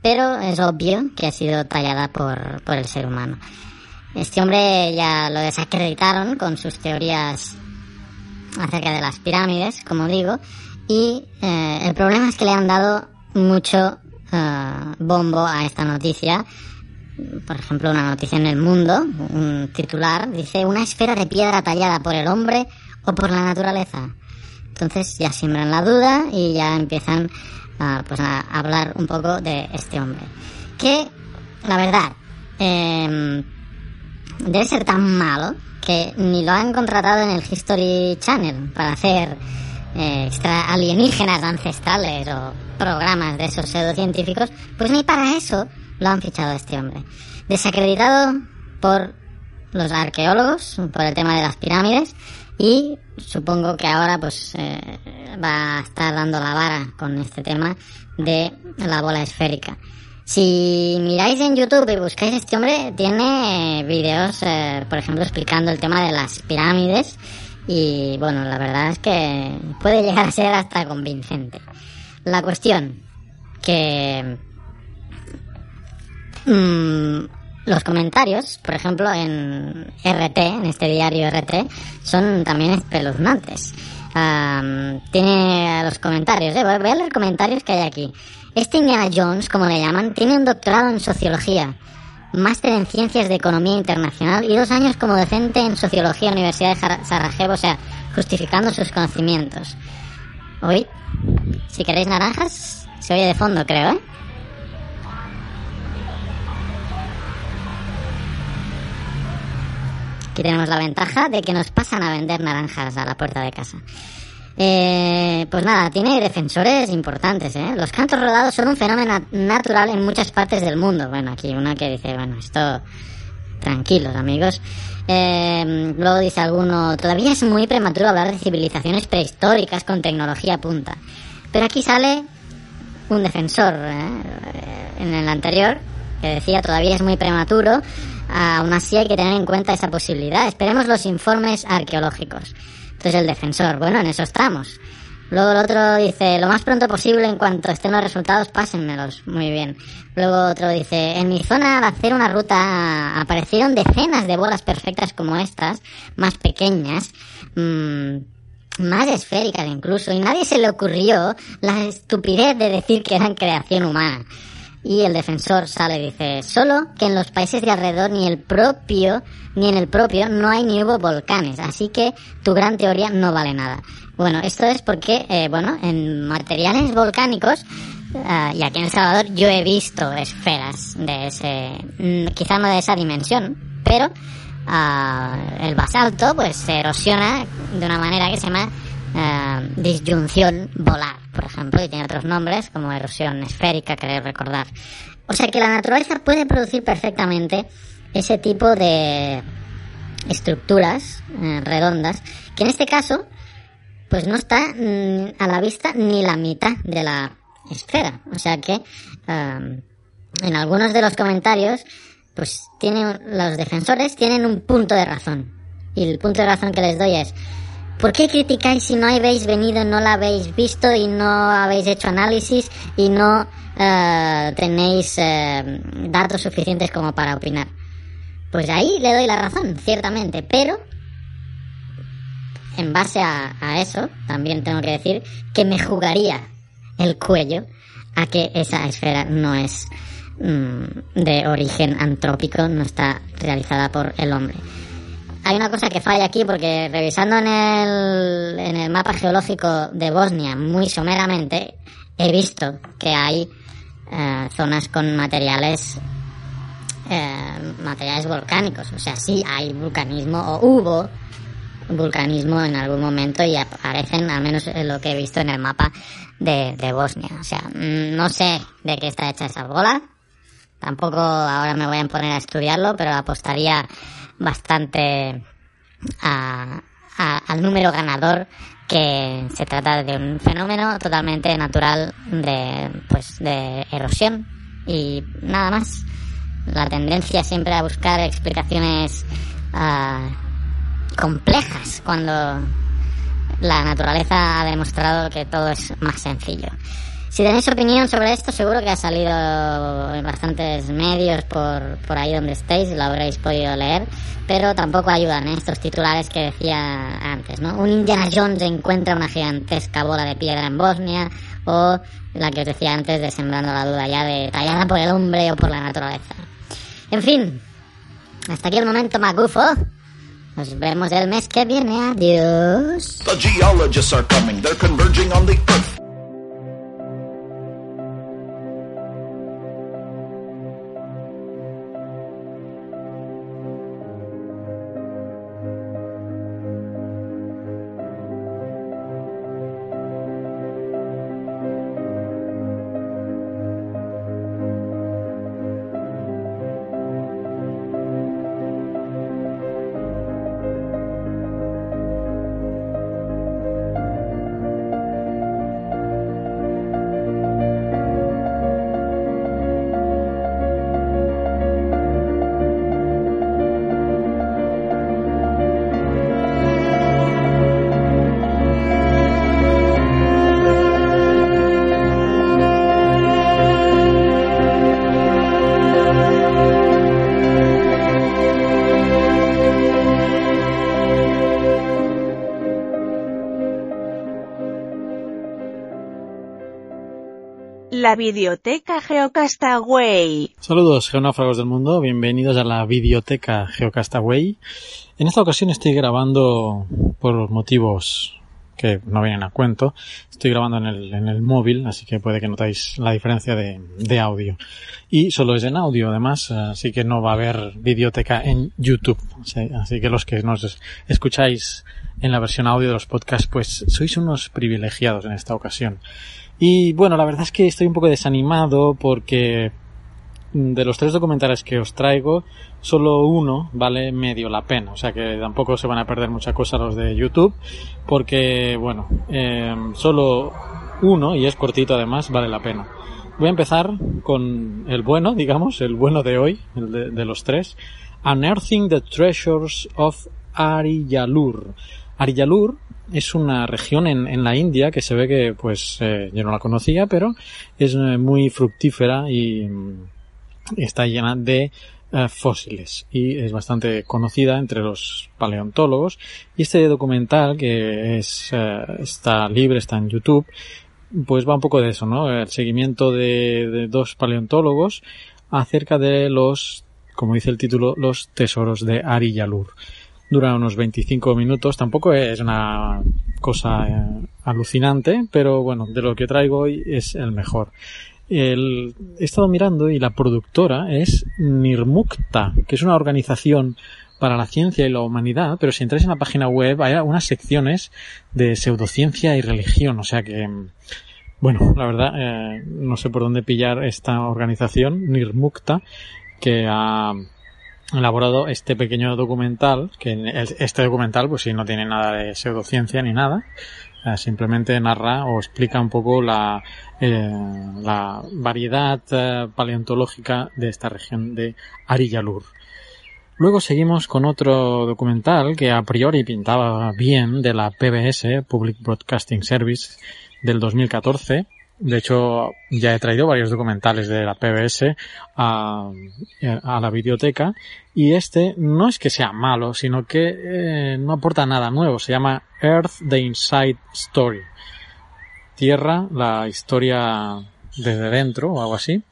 pero es obvio que ha sido tallada por, por el ser humano. Este hombre ya lo desacreditaron con sus teorías acerca de las pirámides, como digo, y eh, el problema es que le han dado mucho eh, bombo a esta noticia por ejemplo, una noticia en el mundo, un titular, dice una esfera de piedra tallada por el hombre o por la naturaleza. Entonces ya siembran la duda y ya empiezan a, pues a hablar un poco de este hombre. Que, la verdad, em, debe ser tan malo que ni lo han contratado en el History Channel para hacer eh, extra alienígenas ancestrales o programas de esos pseudocientíficos, pues ni para eso lo han fichado a este hombre. Desacreditado por los arqueólogos, por el tema de las pirámides, y supongo que ahora pues eh, va a estar dando la vara con este tema de la bola esférica. Si miráis en YouTube y buscáis este hombre, tiene videos, eh, por ejemplo, explicando el tema de las pirámides y bueno, la verdad es que puede llegar a ser hasta convincente. La cuestión que Mm, los comentarios, por ejemplo, en RT, en este diario RT, son también espeluznantes. tiene los comentarios, eh, voy a leer comentarios que hay aquí. Este Indiana Jones, como le llaman, tiene un doctorado en sociología, máster en ciencias de economía internacional y dos años como docente en sociología en la Universidad de Sarajevo, o sea, justificando sus conocimientos. Hoy, si queréis naranjas, se oye de fondo, creo, ¿eh? Aquí tenemos la ventaja de que nos pasan a vender naranjas a la puerta de casa. Eh, pues nada, tiene defensores importantes. ¿eh? Los cantos rodados son un fenómeno natural en muchas partes del mundo. Bueno, aquí una que dice, bueno, esto tranquilos amigos. Eh, luego dice alguno, todavía es muy prematuro hablar de civilizaciones prehistóricas con tecnología punta. Pero aquí sale un defensor ¿eh? en el anterior que decía todavía es muy prematuro Aún así hay que tener en cuenta esa posibilidad. Esperemos los informes arqueológicos. Entonces el defensor, bueno, en eso estamos. Luego el otro dice, lo más pronto posible en cuanto estén los resultados, pásenmelos. Muy bien. Luego otro dice, en mi zona al hacer una ruta aparecieron decenas de bolas perfectas como estas, más pequeñas, mmm, más esféricas incluso, y nadie se le ocurrió la estupidez de decir que eran creación humana. Y el defensor sale y dice, solo que en los países de alrededor ni el propio, ni en el propio no hay ni hubo volcanes, así que tu gran teoría no vale nada. Bueno, esto es porque, eh, bueno, en materiales volcánicos, uh, y aquí en El Salvador yo he visto esferas de ese, mm, quizá no de esa dimensión, pero uh, el basalto pues se erosiona de una manera que se llama eh, disyunción volar, por ejemplo, y tiene otros nombres como erosión esférica, queréis recordar. O sea que la naturaleza puede producir perfectamente ese tipo de estructuras eh, redondas, que en este caso, pues no está mm, a la vista ni la mitad de la esfera. O sea que eh, en algunos de los comentarios, pues tienen, los defensores tienen un punto de razón. Y el punto de razón que les doy es, ¿Por qué criticáis si no habéis venido, no la habéis visto y no habéis hecho análisis y no eh, tenéis eh, datos suficientes como para opinar? Pues ahí le doy la razón, ciertamente, pero en base a, eso, también tengo que decir que me jugaría el cuello a que esa esfera no es mm, de origen antrópico, no está realizada por el hombre. Hay una cosa que falla aquí porque revisando en el, en el mapa geológico de Bosnia muy someramente, he visto que hay eh, zonas con materiales eh, materiales volcánicos. O sea, sí hay vulcanismo o hubo vulcanismo en algún momento y aparecen, al menos en lo que he visto en el mapa de, de Bosnia. O sea, mm, no sé de qué está hecha esa bola. Tampoco ahora me voy a poner a estudiarlo, pero apostaría bastante a, a, al número ganador que se trata de un fenómeno totalmente natural de pues de erosión y nada más la tendencia siempre a buscar explicaciones uh, complejas cuando la naturaleza ha demostrado que todo es más sencillo. Si tenéis opinión sobre esto, seguro que ha salido en bastantes medios por, por ahí donde estéis, lo habréis podido leer, pero tampoco ayudan ¿eh? estos titulares que decía antes, ¿no? Un Indiana Jones encuentra una gigantesca bola de piedra en Bosnia, o la que os decía antes de sembrando la duda ya de tallada por el hombre o por la naturaleza. En fin, hasta aquí el momento magufo. Nos vemos el mes que viene. Adiós. The geologists are coming, they're converging on the earth. Videoteca Geocastaway. Saludos geonáufragos del mundo, bienvenidos a la Videoteca Geocastaway. En esta ocasión estoy grabando por motivos que no vienen a cuento. Estoy grabando en el, en el móvil, así que puede que notáis la diferencia de, de audio. Y solo es en audio, además, así que no va a haber videoteca en YouTube. Así que los que nos escucháis en la versión audio de los podcasts, pues sois unos privilegiados en esta ocasión. Y bueno, la verdad es que estoy un poco desanimado porque de los tres documentales que os traigo, solo uno vale medio la pena. O sea que tampoco se van a perder mucha cosa los de YouTube, porque bueno, eh, solo uno, y es cortito además, vale la pena. Voy a empezar con el bueno, digamos, el bueno de hoy, el de, los tres. Unearthing the Treasures of Ariyalur. Ariyalur es una región en, en, la India que se ve que, pues, eh, yo no la conocía, pero es eh, muy fructífera y, y está llena de eh, fósiles y es bastante conocida entre los paleontólogos. Y este documental que es, está libre, está en YouTube, pues va un poco de eso, ¿no? El seguimiento de, de dos paleontólogos acerca de los, como dice el título, los tesoros de Ariyalur dura unos 25 minutos. Tampoco es una cosa eh, alucinante, pero bueno, de lo que traigo hoy es el mejor. El, he estado mirando y la productora es Nirmukta, que es una organización para la ciencia y la humanidad, pero si entráis en la página web hay unas secciones de pseudociencia y religión, o sea que, bueno, la verdad, eh, no sé por dónde pillar esta organización, Nirmukta, que ha elaborado este pequeño documental, que este documental pues sí no tiene nada de pseudociencia ni nada, eh, simplemente narra o explica un poco la, eh, la variedad eh, paleontológica de esta región de Ariyalur. Luego seguimos con otro documental que a priori pintaba bien de la PBS, Public Broadcasting Service, del 2014, de hecho, ya he traído varios documentales de la PBS a, la biblioteca y este no es que sea malo, sino que eh, no aporta nada nuevo. Se llama Earth the Inside Story. Tierra, la historia desde dentro o algo así.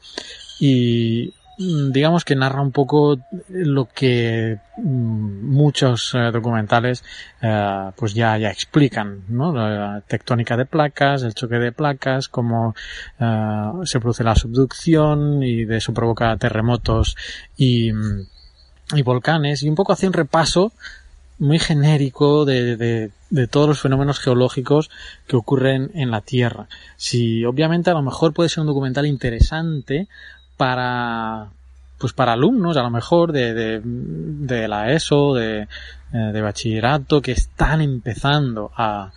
Y digamos que narra un poco lo que mm, muchos eh, documentales eh, pues ya, ya explican, ¿no? La tectónica de placas, el choque de placas, cómo eh, se produce la subducción y de eso provoca terremotos y, mm, y volcanes y un poco hace un repaso muy genérico de, de, de, todos los fenómenos geológicos que ocurren en la Tierra. Si obviamente a lo mejor puede ser un documental interesante para pues para alumnos a lo mejor de, de, de la ESO, de, eh, de bachillerato que están empezando a,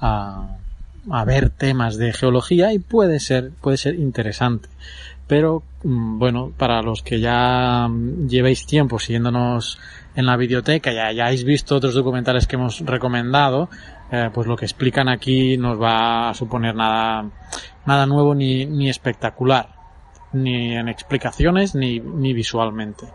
a, ver temas de geología y puede ser, puede ser interesante. Pero mm, bueno, para los que ya llevéis tiempo siguiéndonos en la biblioteca, ya hayáis visto otros documentales que hemos recomendado, eh, pues lo que explican aquí nos va a suponer nada, nada nuevo ni, ni espectacular, ni en explicaciones ni, ni visualmente.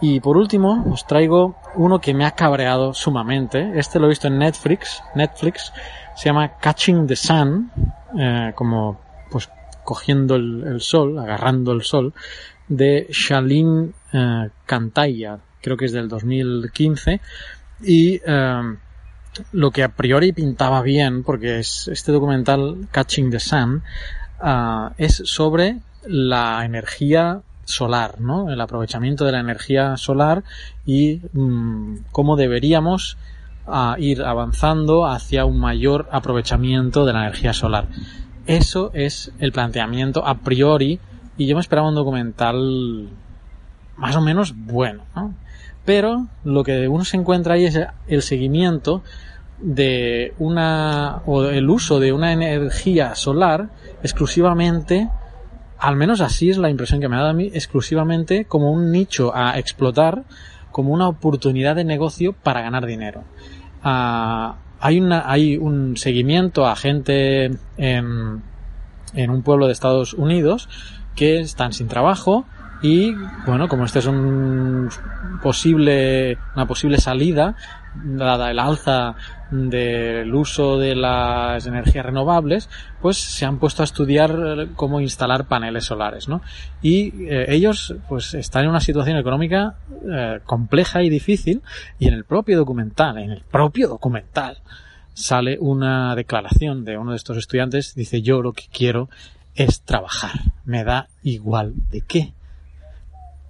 Y por último, os traigo uno que me ha cabreado sumamente. Este lo he visto en Netflix. Netflix se llama Catching the Sun, eh, como pues cogiendo el, sol, agarrando el sol, de Shalin eh, creo que es del 2015, y eh, lo que a priori pintaba bien, porque es este documental Catching the Sun, uh, es sobre la energía solar, ¿no? El aprovechamiento de la energía solar y mmm, cómo deberíamos uh, ir avanzando hacia un mayor aprovechamiento de la energía solar. Eso es el planteamiento a priori y yo me esperaba un documental más o menos bueno, ¿no? Pero lo que uno se encuentra ahí es el seguimiento de una o el uso de una energía solar exclusivamente al menos así es la impresión que me ha dado a mí exclusivamente como un nicho a explotar como una oportunidad de negocio para ganar dinero. Uh, hay una hay un seguimiento a gente en, en un pueblo de Estados Unidos que están sin trabajo y bueno como este es un posible una posible salida dada el alza del uso de las energías renovables, pues se han puesto a estudiar cómo instalar paneles solares, ¿no? Y eh, ellos, pues, están en una situación económica eh, compleja y difícil, y en el propio documental, en el propio documental, sale una declaración de uno de estos estudiantes, dice yo lo que quiero es trabajar, me da igual de qué.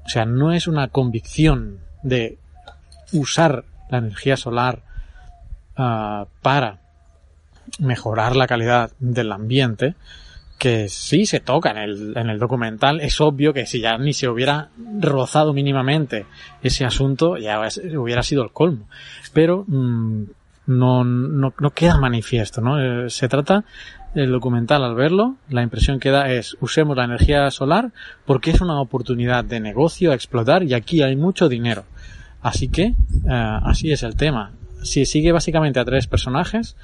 O sea, no es una convicción de usar la energía solar uh, para mejorar la calidad del ambiente, que sí se toca en el, en el documental, es obvio que si ya ni se hubiera rozado mínimamente ese asunto, ya hubiera sido el colmo. Pero mmm, no, no, no, queda manifiesto, ¿no? Eh, se trata el documental al verlo, la impresión que da es usemos la energía solar porque es una oportunidad de negocio a explotar y aquí hay mucho dinero. Así que, uh, así es el tema. Si sigue básicamente a tres personajes,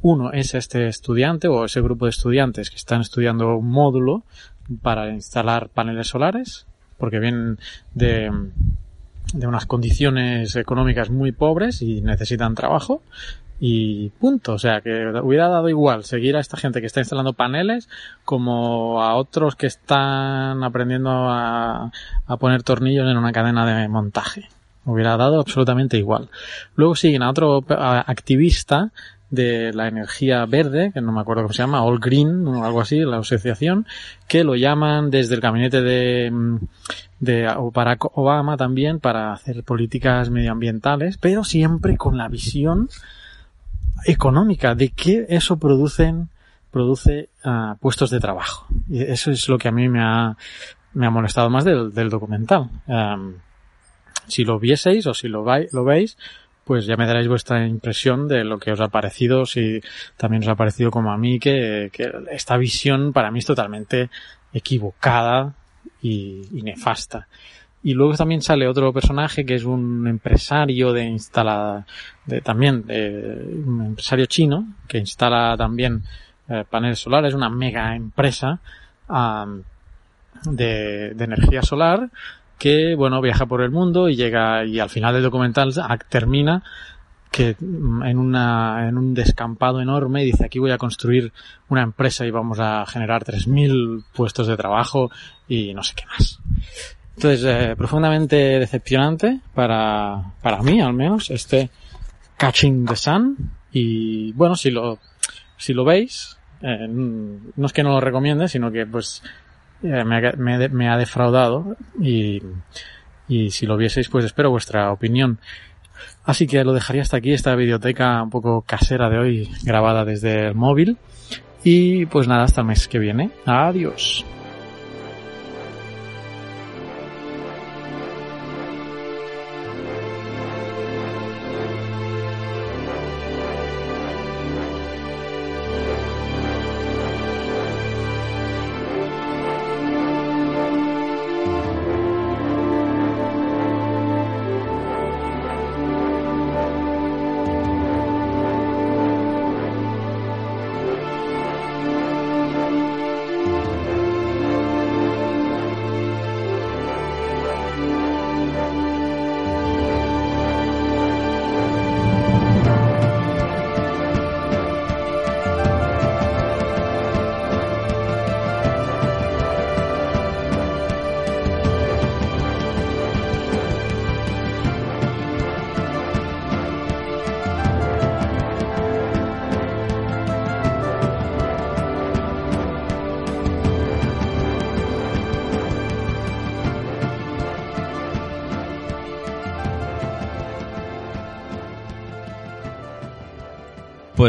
uno es este estudiante o ese grupo de estudiantes que están estudiando un módulo para instalar paneles solares, porque vienen de, de unas condiciones económicas muy pobres y necesitan trabajo y punto. O sea, que hubiera dado igual seguir a esta gente que está instalando paneles como a otros que están aprendiendo a, a poner tornillos en una cadena de montaje. Hubiera dado absolutamente igual. Luego siguen a otro activista de la energía verde, que no me acuerdo cómo se llama, All Green o algo así, la asociación, que lo llaman desde el gabinete de, de Barack Obama también para hacer políticas medioambientales, pero siempre con la visión económica de que eso producen, produce uh, puestos de trabajo. Y eso es lo que a mí me ha, me ha molestado más del, del documental. Um, si lo vieseis o si lo, lo veis, pues ya me daréis vuestra impresión de lo que os ha parecido, si también os ha parecido como a mí, que, esta visión para mí es totalmente equivocada y, nefasta. Y luego también sale otro personaje que es un empresario de instalada, de, también un empresario chino que instala también eh, paneles solares, una mega empresa de, de energía solar que, bueno, viaja por el mundo y llega, y al final del documental termina que en una, en un descampado enorme dice aquí voy a construir una empresa y vamos a generar 3.000 puestos de trabajo y no sé qué más. Entonces, eh, profundamente decepcionante para, para mí, al menos, este Catching the Sun. Y bueno, si lo, si lo veis, eh, no es que no lo recomiende, sino que pues me, ha, me, me, ha defraudado y, y si lo vieseis, pues espero vuestra opinión. Así que lo dejaría hasta aquí, esta videoteca un poco casera de hoy, grabada desde el móvil. Y pues nada, hasta el mes que viene. Adiós.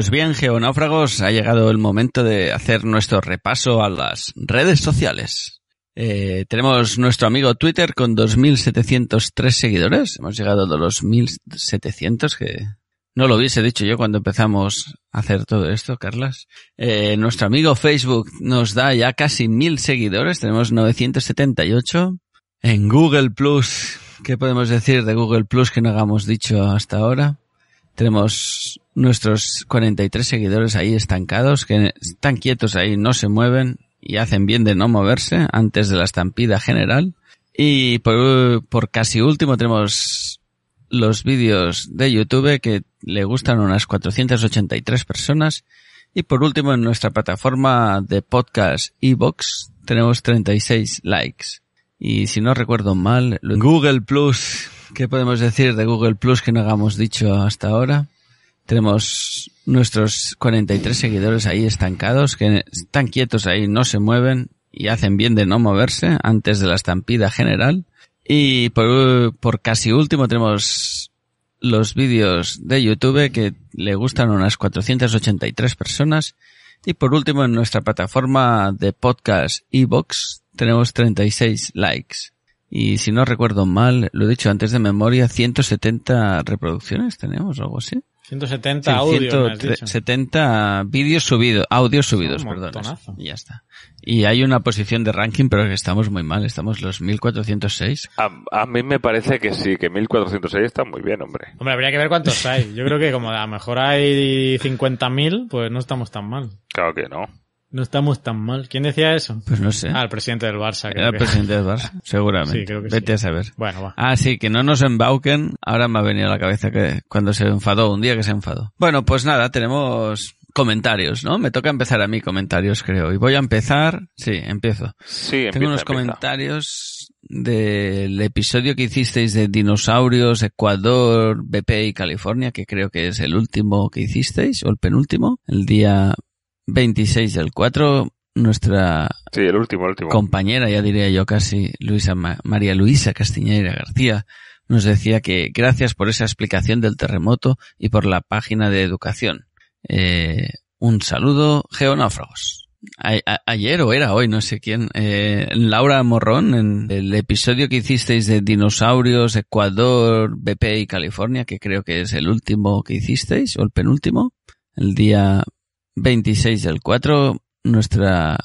Pues bien, geonáufragos, ha llegado el momento de hacer nuestro repaso a las redes sociales. Eh, tenemos nuestro amigo Twitter con 2.703 seguidores. Hemos llegado a los 1.700, que no lo hubiese dicho yo cuando empezamos a hacer todo esto, Carlas. Eh, nuestro amigo Facebook nos da ya casi 1.000 seguidores. Tenemos 978. En Google Plus, ¿qué podemos decir de Google Plus que no hagamos dicho hasta ahora? Tenemos nuestros 43 seguidores ahí estancados, que están quietos ahí, no se mueven y hacen bien de no moverse antes de la estampida general. Y por, por casi último tenemos los vídeos de YouTube que le gustan unas 483 personas. Y por último en nuestra plataforma de podcast Evox tenemos 36 likes. Y si no recuerdo mal, Google Plus ¿Qué podemos decir de Google Plus que no hagamos dicho hasta ahora? Tenemos nuestros 43 seguidores ahí estancados, que están quietos ahí, no se mueven y hacen bien de no moverse antes de la estampida general. Y por, por casi último tenemos los vídeos de YouTube que le gustan unas 483 personas. Y por último en nuestra plataforma de podcast Evox tenemos 36 likes. Y si no recuerdo mal, lo he dicho antes de memoria, 170 reproducciones tenemos o algo así. 170 sí, audios. 170 vídeos subidos, audios subidos, perdón. Y ya está. Y hay una posición de ranking, pero que estamos muy mal, estamos los 1406. A, a mí me parece que sí, que 1406 está muy bien, hombre. Hombre, habría que ver cuántos hay. Yo creo que como a lo mejor hay 50.000, pues no estamos tan mal. Claro que no. No estamos tan mal. ¿Quién decía eso? Pues no sé. Ah, el presidente del Barça. Era el presidente del Barça, seguramente. Sí, creo que Vete sí. a saber. Bueno, va. Ah, sí, que no nos embauquen. Ahora me ha venido a la cabeza que cuando se enfadó, un día que se enfadó. Bueno, pues nada, tenemos comentarios, ¿no? Me toca empezar a mí comentarios, creo. Y voy a empezar. Sí, empiezo. Sí, empieza, Tengo unos empieza. comentarios del episodio que hicisteis de dinosaurios, Ecuador, BP y California, que creo que es el último que hicisteis, o el penúltimo, el día 26 del 4. Nuestra Sí, el último, el último. compañera, ya diría yo casi, Luisa Ma- María Luisa Castiñeira García, nos decía que gracias por esa explicación del terremoto y por la página de educación. Eh, un saludo, geonáufragos. Ayer o era hoy, no sé quién, eh, Laura Morrón, en el episodio que hicisteis de dinosaurios, Ecuador, BP y California, que creo que es el último que hicisteis, o el penúltimo, el día 26 del 4, nuestra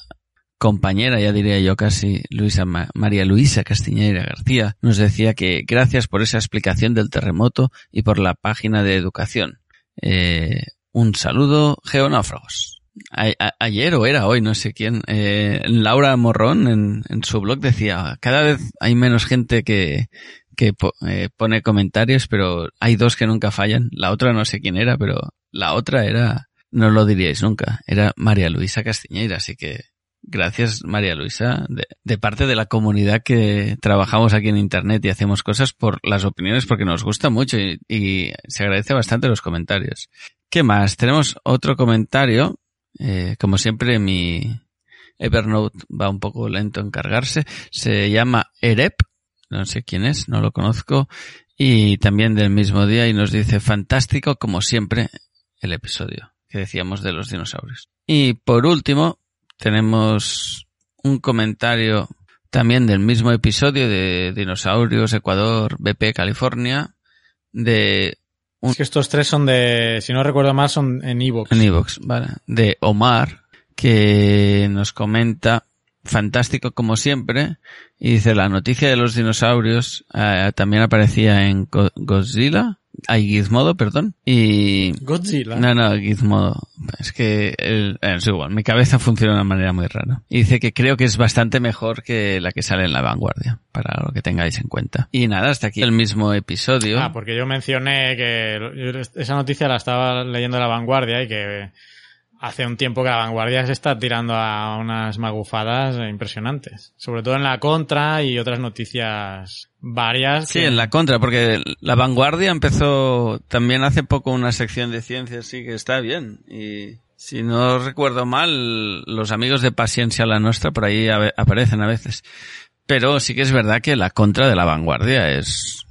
compañera, ya diría yo casi, Luisa Ma- María Luisa Castiñeira García, nos decía que gracias por esa explicación del terremoto y por la página de educación. Eh, un saludo, geonáufragos. Ayer o era hoy, no sé quién, eh, Laura Morrón en, en su blog decía, cada vez hay menos gente que, que po- eh, pone comentarios, pero hay dos que nunca fallan. La otra no sé quién era, pero la otra era, no lo diríais nunca, era María Luisa Castiñeira, así que gracias María Luisa, de, de, parte de la comunidad que trabajamos aquí en Internet y hacemos cosas por las opiniones porque nos gusta mucho y, se agradece bastante los comentarios. ¿Qué más? Tenemos otro comentario. Eh, como siempre, mi Evernote va un poco lento en cargarse. Se llama Erep. No sé quién es, no lo conozco. Y también del mismo día y nos dice fantástico como siempre el episodio que decíamos de los dinosaurios. Y por último, tenemos un comentario también del mismo episodio de Dinosaurios, Ecuador, BP, California, de... Un... Es que estos tres son de, si no recuerdo mal, son en Evox. En Evox, vale. De Omar, que nos comenta, fantástico como siempre, y dice, la noticia de los dinosaurios eh, también aparecía en Godzilla, hay Gizmodo, perdón. Y... Godzilla. No, no, Gizmodo. Es que el, es igual, mi cabeza funciona de una manera muy rara. Y dice que creo que es bastante mejor que la que sale en la vanguardia, para lo que tengáis en cuenta. Y nada, hasta aquí el mismo episodio. Ah, porque yo mencioné que esa noticia la estaba leyendo en la vanguardia y que hace un tiempo que la vanguardia se está tirando a unas magufadas impresionantes. Sobre todo en la contra y otras noticias varias. Sí, en la contra, porque la vanguardia empezó también hace poco una sección de ciencias, sí que está bien. Y si no recuerdo mal, los amigos de Paciencia la Nuestra por ahí aparecen a veces. Pero sí que es verdad que la contra de la vanguardia es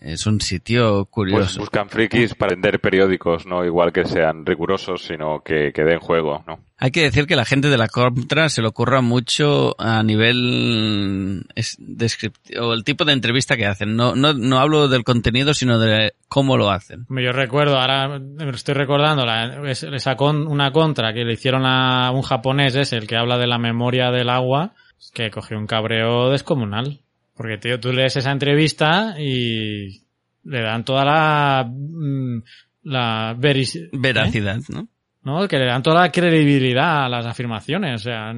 es un sitio curioso. Pues buscan frikis para vender periódicos, no igual que sean rigurosos, sino que, que den juego, ¿no? Hay que decir que la gente de la contra se le ocurra mucho a nivel descriptivo, el tipo de entrevista que hacen. No, no, no hablo del contenido, sino de cómo lo hacen. Yo recuerdo, ahora me estoy recordando, la, esa con, una contra que le hicieron a un japonés, es el que habla de la memoria del agua, que cogió un cabreo descomunal. Porque, tío, tú lees esa entrevista y le dan toda la, mm, la veracidad, ¿no? ¿no? Que le dan toda la credibilidad a las afirmaciones. O sea,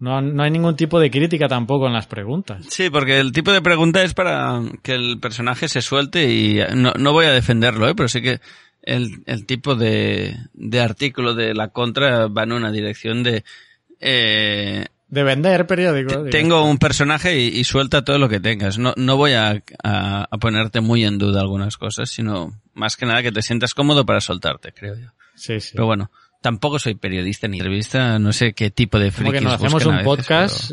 no, no hay ningún tipo de crítica tampoco en las preguntas. Sí, porque el tipo de pregunta es para que el personaje se suelte y no, no voy a defenderlo, ¿eh? pero sí que el, el tipo de, de artículo de la contra va en una dirección de eh, de vender periódicos. Tengo un personaje y, suelta todo lo que tengas. No, no voy a, a, ponerte muy en duda algunas cosas, sino más que nada que te sientas cómodo para soltarte, creo yo. Sí, sí. Pero bueno, tampoco soy periodista ni revista, no sé qué tipo de frikis Como que nos hacemos un podcast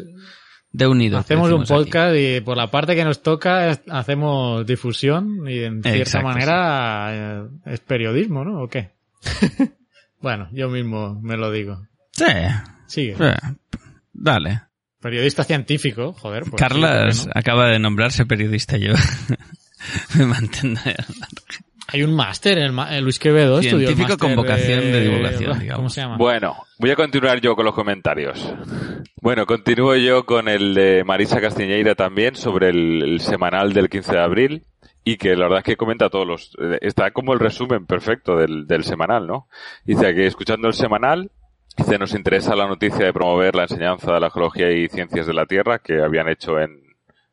de unido. Hacemos un podcast y por la parte que nos toca hacemos difusión y en cierta manera eh, es periodismo, ¿no? ¿O qué? bueno, yo mismo me lo digo. Sí. Sigue. Dale. Periodista científico, joder. Pues Carlas acaba de nombrarse periodista yo. Me mantengo. Hay un máster, el, el, Luis Quevedo Científico con vocación de, de divulgación, digamos. ¿Cómo se llama? Bueno, voy a continuar yo con los comentarios. Bueno, continúo yo con el de Marisa Castiñeira también sobre el, el semanal del 15 de abril y que la verdad es que comenta todos los... Está como el resumen perfecto del, del semanal, ¿no? Dice que escuchando el semanal Dice, nos interesa la noticia de promover la enseñanza de la geología y ciencias de la Tierra que habían hecho en,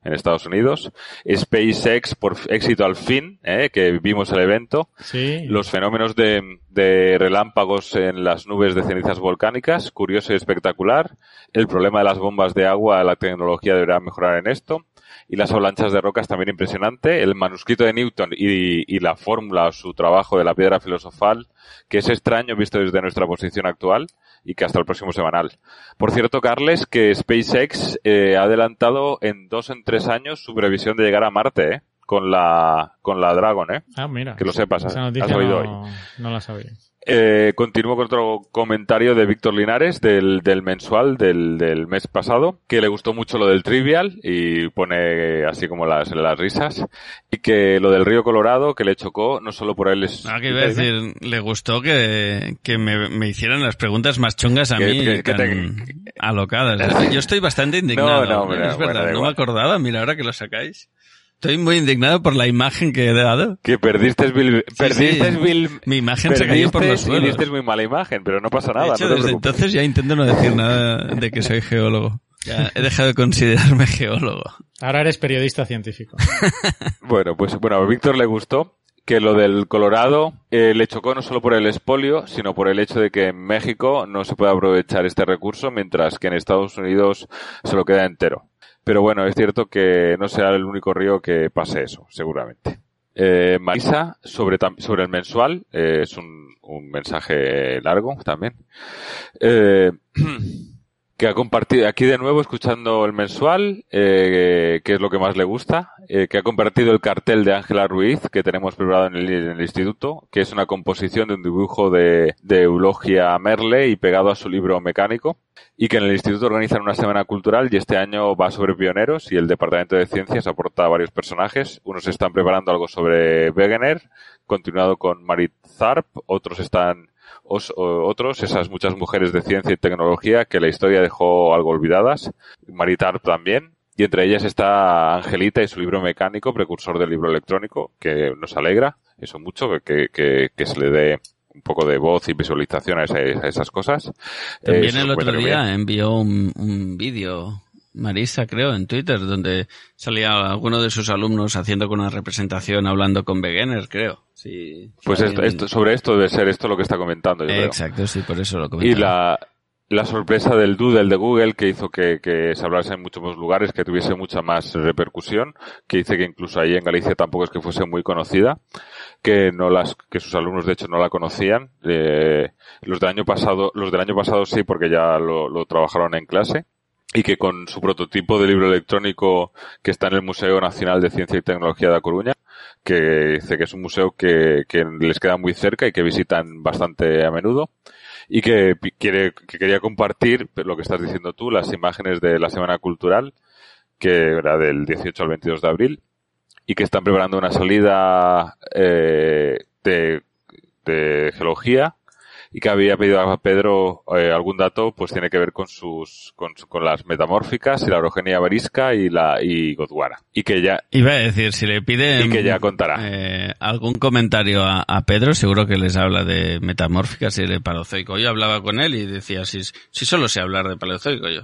en Estados Unidos. SpaceX por éxito al fin, ¿eh? que vimos el evento. Sí. Los fenómenos de, de, relámpagos en las nubes de cenizas volcánicas, curioso y espectacular. El problema de las bombas de agua, la tecnología deberá mejorar en esto. Y las avalanchas de rocas también impresionante. El manuscrito de Newton y, y la fórmula, su trabajo de la piedra filosofal, que es extraño visto desde nuestra posición actual y que hasta el próximo semanal. Por cierto, Carles, que SpaceX eh, ha adelantado en dos en tres años su previsión de llegar a Marte, ¿eh? Con la, con la Dragon, ¿eh? Ah, mira. Que lo sepas, Esa has oído no, hoy. No la sabía. Eh, continúo con otro comentario de Víctor Linares del, del mensual del, del, mes pasado, que le gustó mucho lo del trivial y pone así como las, las risas, y que lo del río Colorado que le chocó, no solo por él es... Ah, que iba a decir, le gustó que, que me, me, hicieran las preguntas más chungas a que, mí, que, que te... alocadas. Yo estoy bastante indignado. No, no, hombre, es verdad, bueno, no me acordaba, mira ahora que lo sacáis. Estoy muy indignado por la imagen que he dado. Que perdiste Bill, perdiste sí, Bill, Mi imagen se cayó por los suelos. Y diste muy mala imagen, pero no pasa nada. De hecho, no desde entonces ya intento no decir nada de que soy geólogo. Ya he dejado de considerarme geólogo. Ahora eres periodista científico. bueno, pues bueno, a Víctor le gustó que lo del Colorado eh, le chocó no solo por el espolio, sino por el hecho de que en México no se puede aprovechar este recurso, mientras que en Estados Unidos se lo queda entero. Pero bueno, es cierto que no será el único río que pase eso, seguramente. Eh, Marisa, sobre, sobre el mensual, eh, es un, un mensaje largo también. Eh, que ha compartido, aquí de nuevo escuchando el mensual, eh, que es lo que más le gusta, eh, que ha compartido el cartel de Ángela Ruiz que tenemos preparado en el, instituto, que es una composición de un dibujo de, de Eulogia Merle y pegado a su libro mecánico, y que en el instituto organizan una semana cultural y este año va sobre pioneros y el departamento de ciencias aporta varios personajes. Unos están preparando algo sobre Wegener, continuado con Marit Zarp, otros están os- otros, esas muchas mujeres de ciencia y tecnología que la historia dejó algo olvidadas, Marit Zarp también, y entre ellas está Angelita y su libro mecánico, precursor del libro electrónico, que nos alegra, eso mucho, que, que, que se le dé un poco de voz y visualización a, esas cosas. También Eh, el otro día bien. envió un, un vídeo, Marisa creo, en Twitter, donde salía alguno de sus alumnos haciendo con una representación, hablando con Wegener, creo. Sí, Pues esto, esto- sobre esto debe ser esto lo que está comentando, yo creo. Exacto, sí, por eso lo Y la, la sorpresa del Doodle de Google que hizo que, que se hablase en muchos más lugares, que tuviese mucha más repercusión, que dice que incluso ahí en Galicia tampoco es que fuese muy conocida, que no las, que sus alumnos de hecho no la conocían. Eh, los del año pasado, los del año pasado sí porque ya lo, lo trabajaron en clase y que con su prototipo de libro electrónico que está en el Museo Nacional de Ciencia y Tecnología de A Coruña, que dice que es un museo que, que les queda muy cerca y que visitan bastante a menudo y que quiere que quería compartir lo que estás diciendo tú, las imágenes de la Semana Cultural, que era del 18 al 22 de abril, y que están preparando una salida eh, de, de geología y que había pedido a Pedro eh, algún dato, pues tiene que ver con sus con, con las metamórficas y la orogenia varisca y la y Gondwana y que ya Iba a decir, si le pide y que ya contará. eh, algún comentario a, a Pedro, seguro que les habla de metamórficas y de paleozoico. Yo hablaba con él y decía, si, si solo sé hablar de paleozoico yo.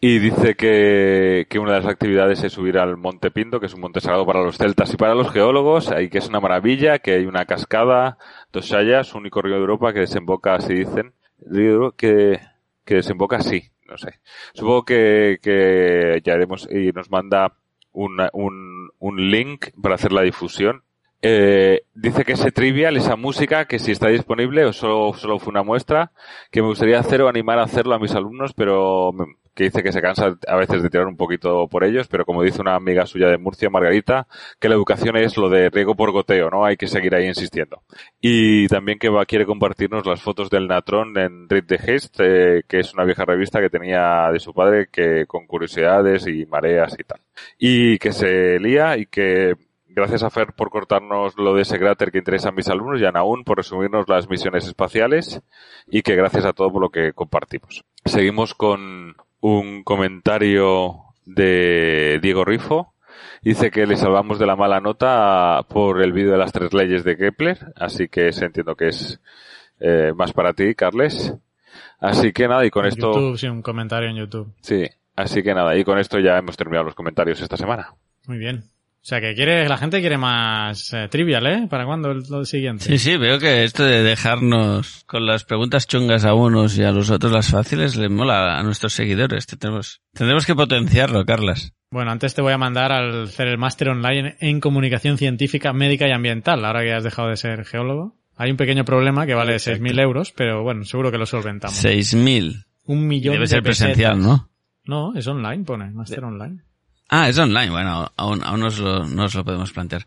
Y dice que, que una de las actividades es subir al Monte Pindo, que es un monte sagrado para los celtas y para los geólogos, ahí que es una maravilla, que hay una cascada, dos sayas, único río de Europa que desemboca, así dicen, río que, que desemboca así, no sé. Supongo que, que ya haremos, y nos manda una- un, un link para hacer la difusión. Eh, dice que ese trivial, esa música, que si está disponible o solo, solo fue una muestra, que me gustaría hacer o animar a hacerlo a mis alumnos, pero que dice que se cansa a veces de tirar un poquito por ellos, pero como dice una amiga suya de Murcia, Margarita, que la educación es lo de riego por goteo, ¿no? Hay que seguir ahí insistiendo. Y también que va, quiere compartirnos las fotos del Natron en Read the Haste, eh, que es una vieja revista que tenía de su padre, que con curiosidades y mareas y tal. Y que se lía y que Gracias a Fer por cortarnos lo de ese cráter que interesa a mis alumnos y a Naún por resumirnos las misiones espaciales y que gracias a todo por lo que compartimos. Seguimos con un comentario de Diego Rifo. Dice que le salvamos de la mala nota por el vídeo de las tres leyes de Kepler, así que ese entiendo que es eh, más para ti, Carles. Así que nada, y con En esto... YouTube, sí, un comentario en YouTube. Sí, así que nada, y con esto ya hemos terminado los comentarios esta semana. Muy bien. O sea, que quiere, la gente quiere más eh, trivial, ¿eh? ¿Para cuándo el- lo siguiente? Sí, sí, veo que esto de dejarnos con las preguntas chungas a unos y a los otros las fáciles le mola a nuestros seguidores. Tendremos, tendremos que potenciarlo, Carlas. Bueno, antes te voy a mandar al hacer el máster online en comunicación científica, médica y ambiental, ahora que has dejado de ser geólogo. Hay un pequeño problema que vale 6.000 euros, pero bueno, seguro que lo solventamos. 6.000. Un millón Debe de ser pesetas. presencial, ¿no? No, es online, pone, máster online. Ah, es online. Bueno, aún, aún nos, lo, nos lo podemos plantear.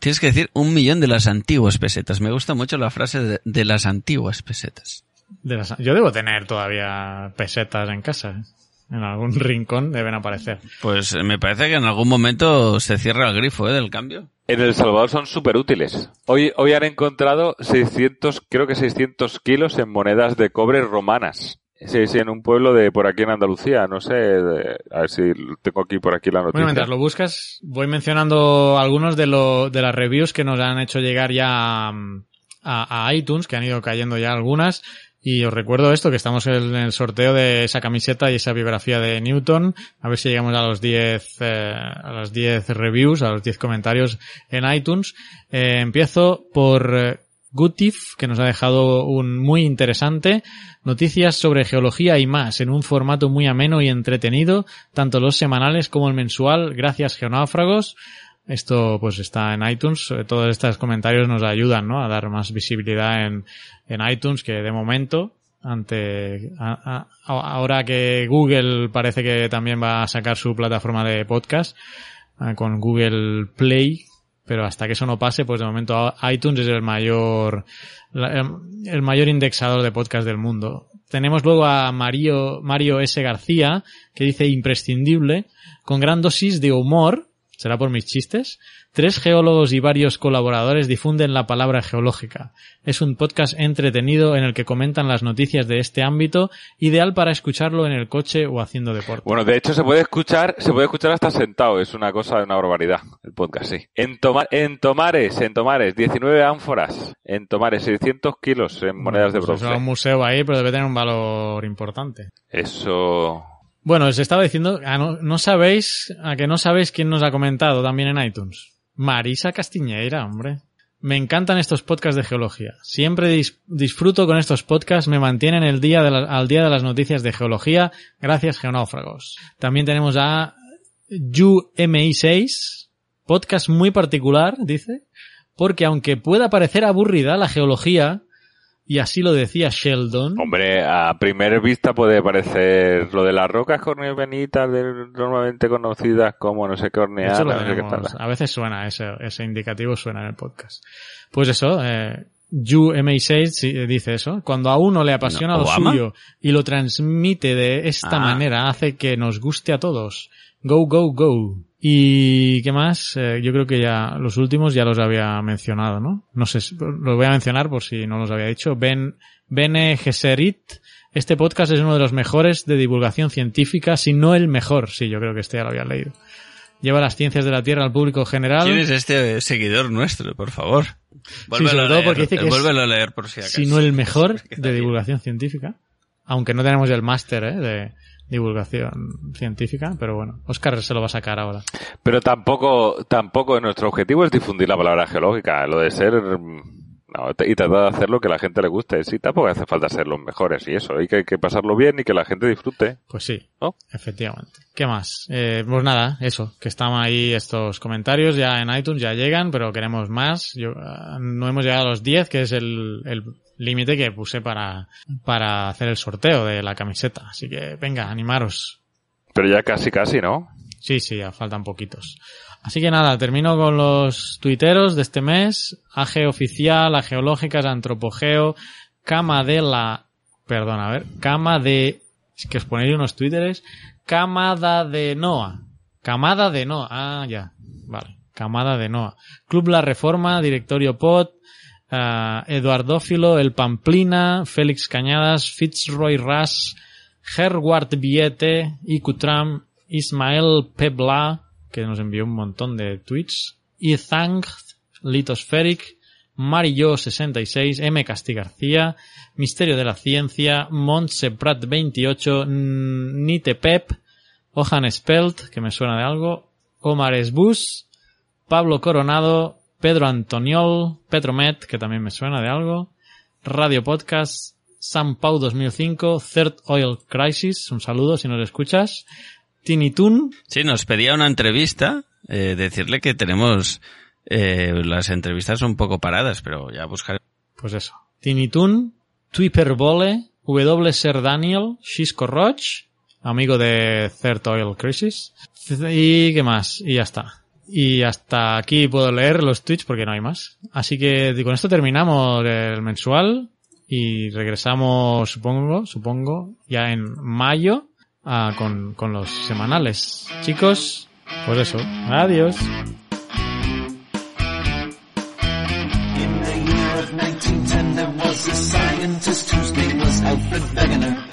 Tienes que decir un millón de las antiguas pesetas. Me gusta mucho la frase de, de las antiguas pesetas. De las- yo debo tener todavía pesetas en casa. ¿eh? En algún rincón deben aparecer. Pues eh, me parece que en algún momento se cierra el grifo ¿eh? del cambio. En El Salvador son súper útiles. Hoy, hoy han encontrado 600, creo que 600 kilos en monedas de cobre romanas. Sí, sí, en un pueblo de por aquí en Andalucía, no sé, de- a ver si tengo aquí por aquí la noticia. Bueno, mientras lo buscas, voy mencionando algunos de, lo, de las reviews que nos han hecho llegar ya mm, a, a iTunes, que han ido cayendo ya algunas. Y os recuerdo esto, que estamos en el sorteo de esa camiseta y esa biografía de Newton. A ver si llegamos a los 10, eh, a las 10 reviews, a los 10 comentarios en iTunes. Eh, empiezo por eh, Gutif, que nos ha dejado un muy interesante. Noticias sobre geología y más, en un formato muy ameno y entretenido, tanto los semanales como el mensual. Gracias, geonáufragos. Esto pues está en iTunes. Todos estos comentarios nos ayudan ¿no? a dar más visibilidad en, en iTunes que de momento ante ahora que Google parece que también va a sacar su plataforma de podcast eh, con Google Play pero hasta que eso no pase pues de momento iTunes es el mayor el, el mayor indexador de podcast del mundo. Tenemos luego a Mario Mario S. García que dice imprescindible con gran dosis de humor será por mis chistes Tres geólogos y varios colaboradores difunden la palabra geológica. Es un podcast entretenido en el que comentan las noticias de este ámbito, ideal para escucharlo en el coche o haciendo deporte. Bueno, de hecho se puede escuchar, se puede escuchar hasta sentado, es una cosa de una barbaridad, el podcast, sí. En, Toma- en Tomares, en Tomares, 19 ánforas, en Tomares, 600 kilos en monedas de Pues bronce. será un museo ahí, pero debe tener un valor importante. Eso... Bueno, os estaba diciendo, ah, no, sabéis, a que no sabéis quién nos ha comentado también en iTunes. Marisa Castiñeira, hombre. Me encantan estos podcasts de geología. Siempre dis- disfruto con estos podcasts, me mantienen al día de las noticias de geología. Gracias, geonáufragos. También tenemos a UMI6, podcast muy particular, dice, porque aunque pueda parecer aburrida la geología, y así lo decía Sheldon, Hombre, a primera vista puede parecer lo de las rocas corneovenitas, normalmente conocidas como no sé no qué tal. a veces suena ese, ese indicativo, suena en el podcast. Pues eso, eh, You MA6 sí, dice eso. Cuando a uno le apasiona No, lo suyo y lo transmite de esta Ah. manera, hace que nos guste a todos. Go, go, go. Y qué más, Eh, yo creo que ya los últimos ya los había mencionado, ¿no? No sé, los voy a mencionar por si no los había dicho. Ben, Bene Gesserit, este podcast es uno de los mejores de divulgación científica, si no el mejor. Sí, yo creo que este ya lo había leído. Lleva las ciencias de la Tierra al público general. ¿Quién es este seguidor nuestro, por favor? Sí, sobre todo porque dice que es- Vuélvelo a leer por si acaso. si no el mejor de divulgación científica. Aunque no tenemos el máster ¿eh? de divulgación científica, pero bueno, Oscar se lo va a sacar ahora. Pero tampoco, tampoco nuestro objetivo es difundir la palabra geológica, lo de ser, no, y tratar de hacer lo que la gente le guste. Sí, tampoco hace falta ser los mejores y eso, hay que, hay que pasarlo bien y que la gente disfrute. Pues sí, ¿No? efectivamente. ¿Qué más? Eh, pues nada, eso, que están ahí estos comentarios ya en iTunes, ya llegan, pero queremos más. Yo, ah, no hemos llegado a los 10, que es el, el límite que puse para, para hacer el sorteo de la camiseta. Así que venga, animaros. Pero ya casi, casi, ¿no? Sí, sí, ya faltan poquitos. Así que nada, termino con los tuiteros de este mes. AG Oficial, Ageológicas, Antropogeo, Cama de la... Perdón, a ver. Cama de... Es que os ponéis unos twitteres. Camada de Noa. Camada de Noa. Ah, ya. Vale. Camada de Noa. Club La Reforma, Directorio Pod, ah, Eduardófilo, El Pamplina, Félix Cañadas, Fitzroy Ras, Herwart Viete, Icutram, Ismael Pebla, que nos envió un montón de tweets, Izang, Litospheric, Marillo66, M. Casti García, Misterio de la Ciencia, Montse Prat 28, mm, Nite Pep, Ojan Spelt, que me suena de algo, Omar Esbus, Pablo Coronado, Pedro Antoniol, Petromet, que también me suena de algo, Radio Podcast, San Pau 2005, Third Oil Crisis, un saludo si nos escuchas, Tinitun, Sí, nos pedía una entrevista, eh, decirle que tenemos eh, las entrevistas un poco paradas, pero ya buscaré. pues eso, Tinitun, Twiperbole, W. Ser Daniel, Xisco Roch, amigo de Third Oil Crisis, y qué más, y ya está. Y hasta aquí puedo leer los tweets porque no hay más. Así que con esto terminamos el mensual y regresamos, supongo, supongo, ya en mayo ah, con, con los semanales. Chicos, pues eso, adiós. In the year of 1910, there was a scientist whose name was Alfred Wegener.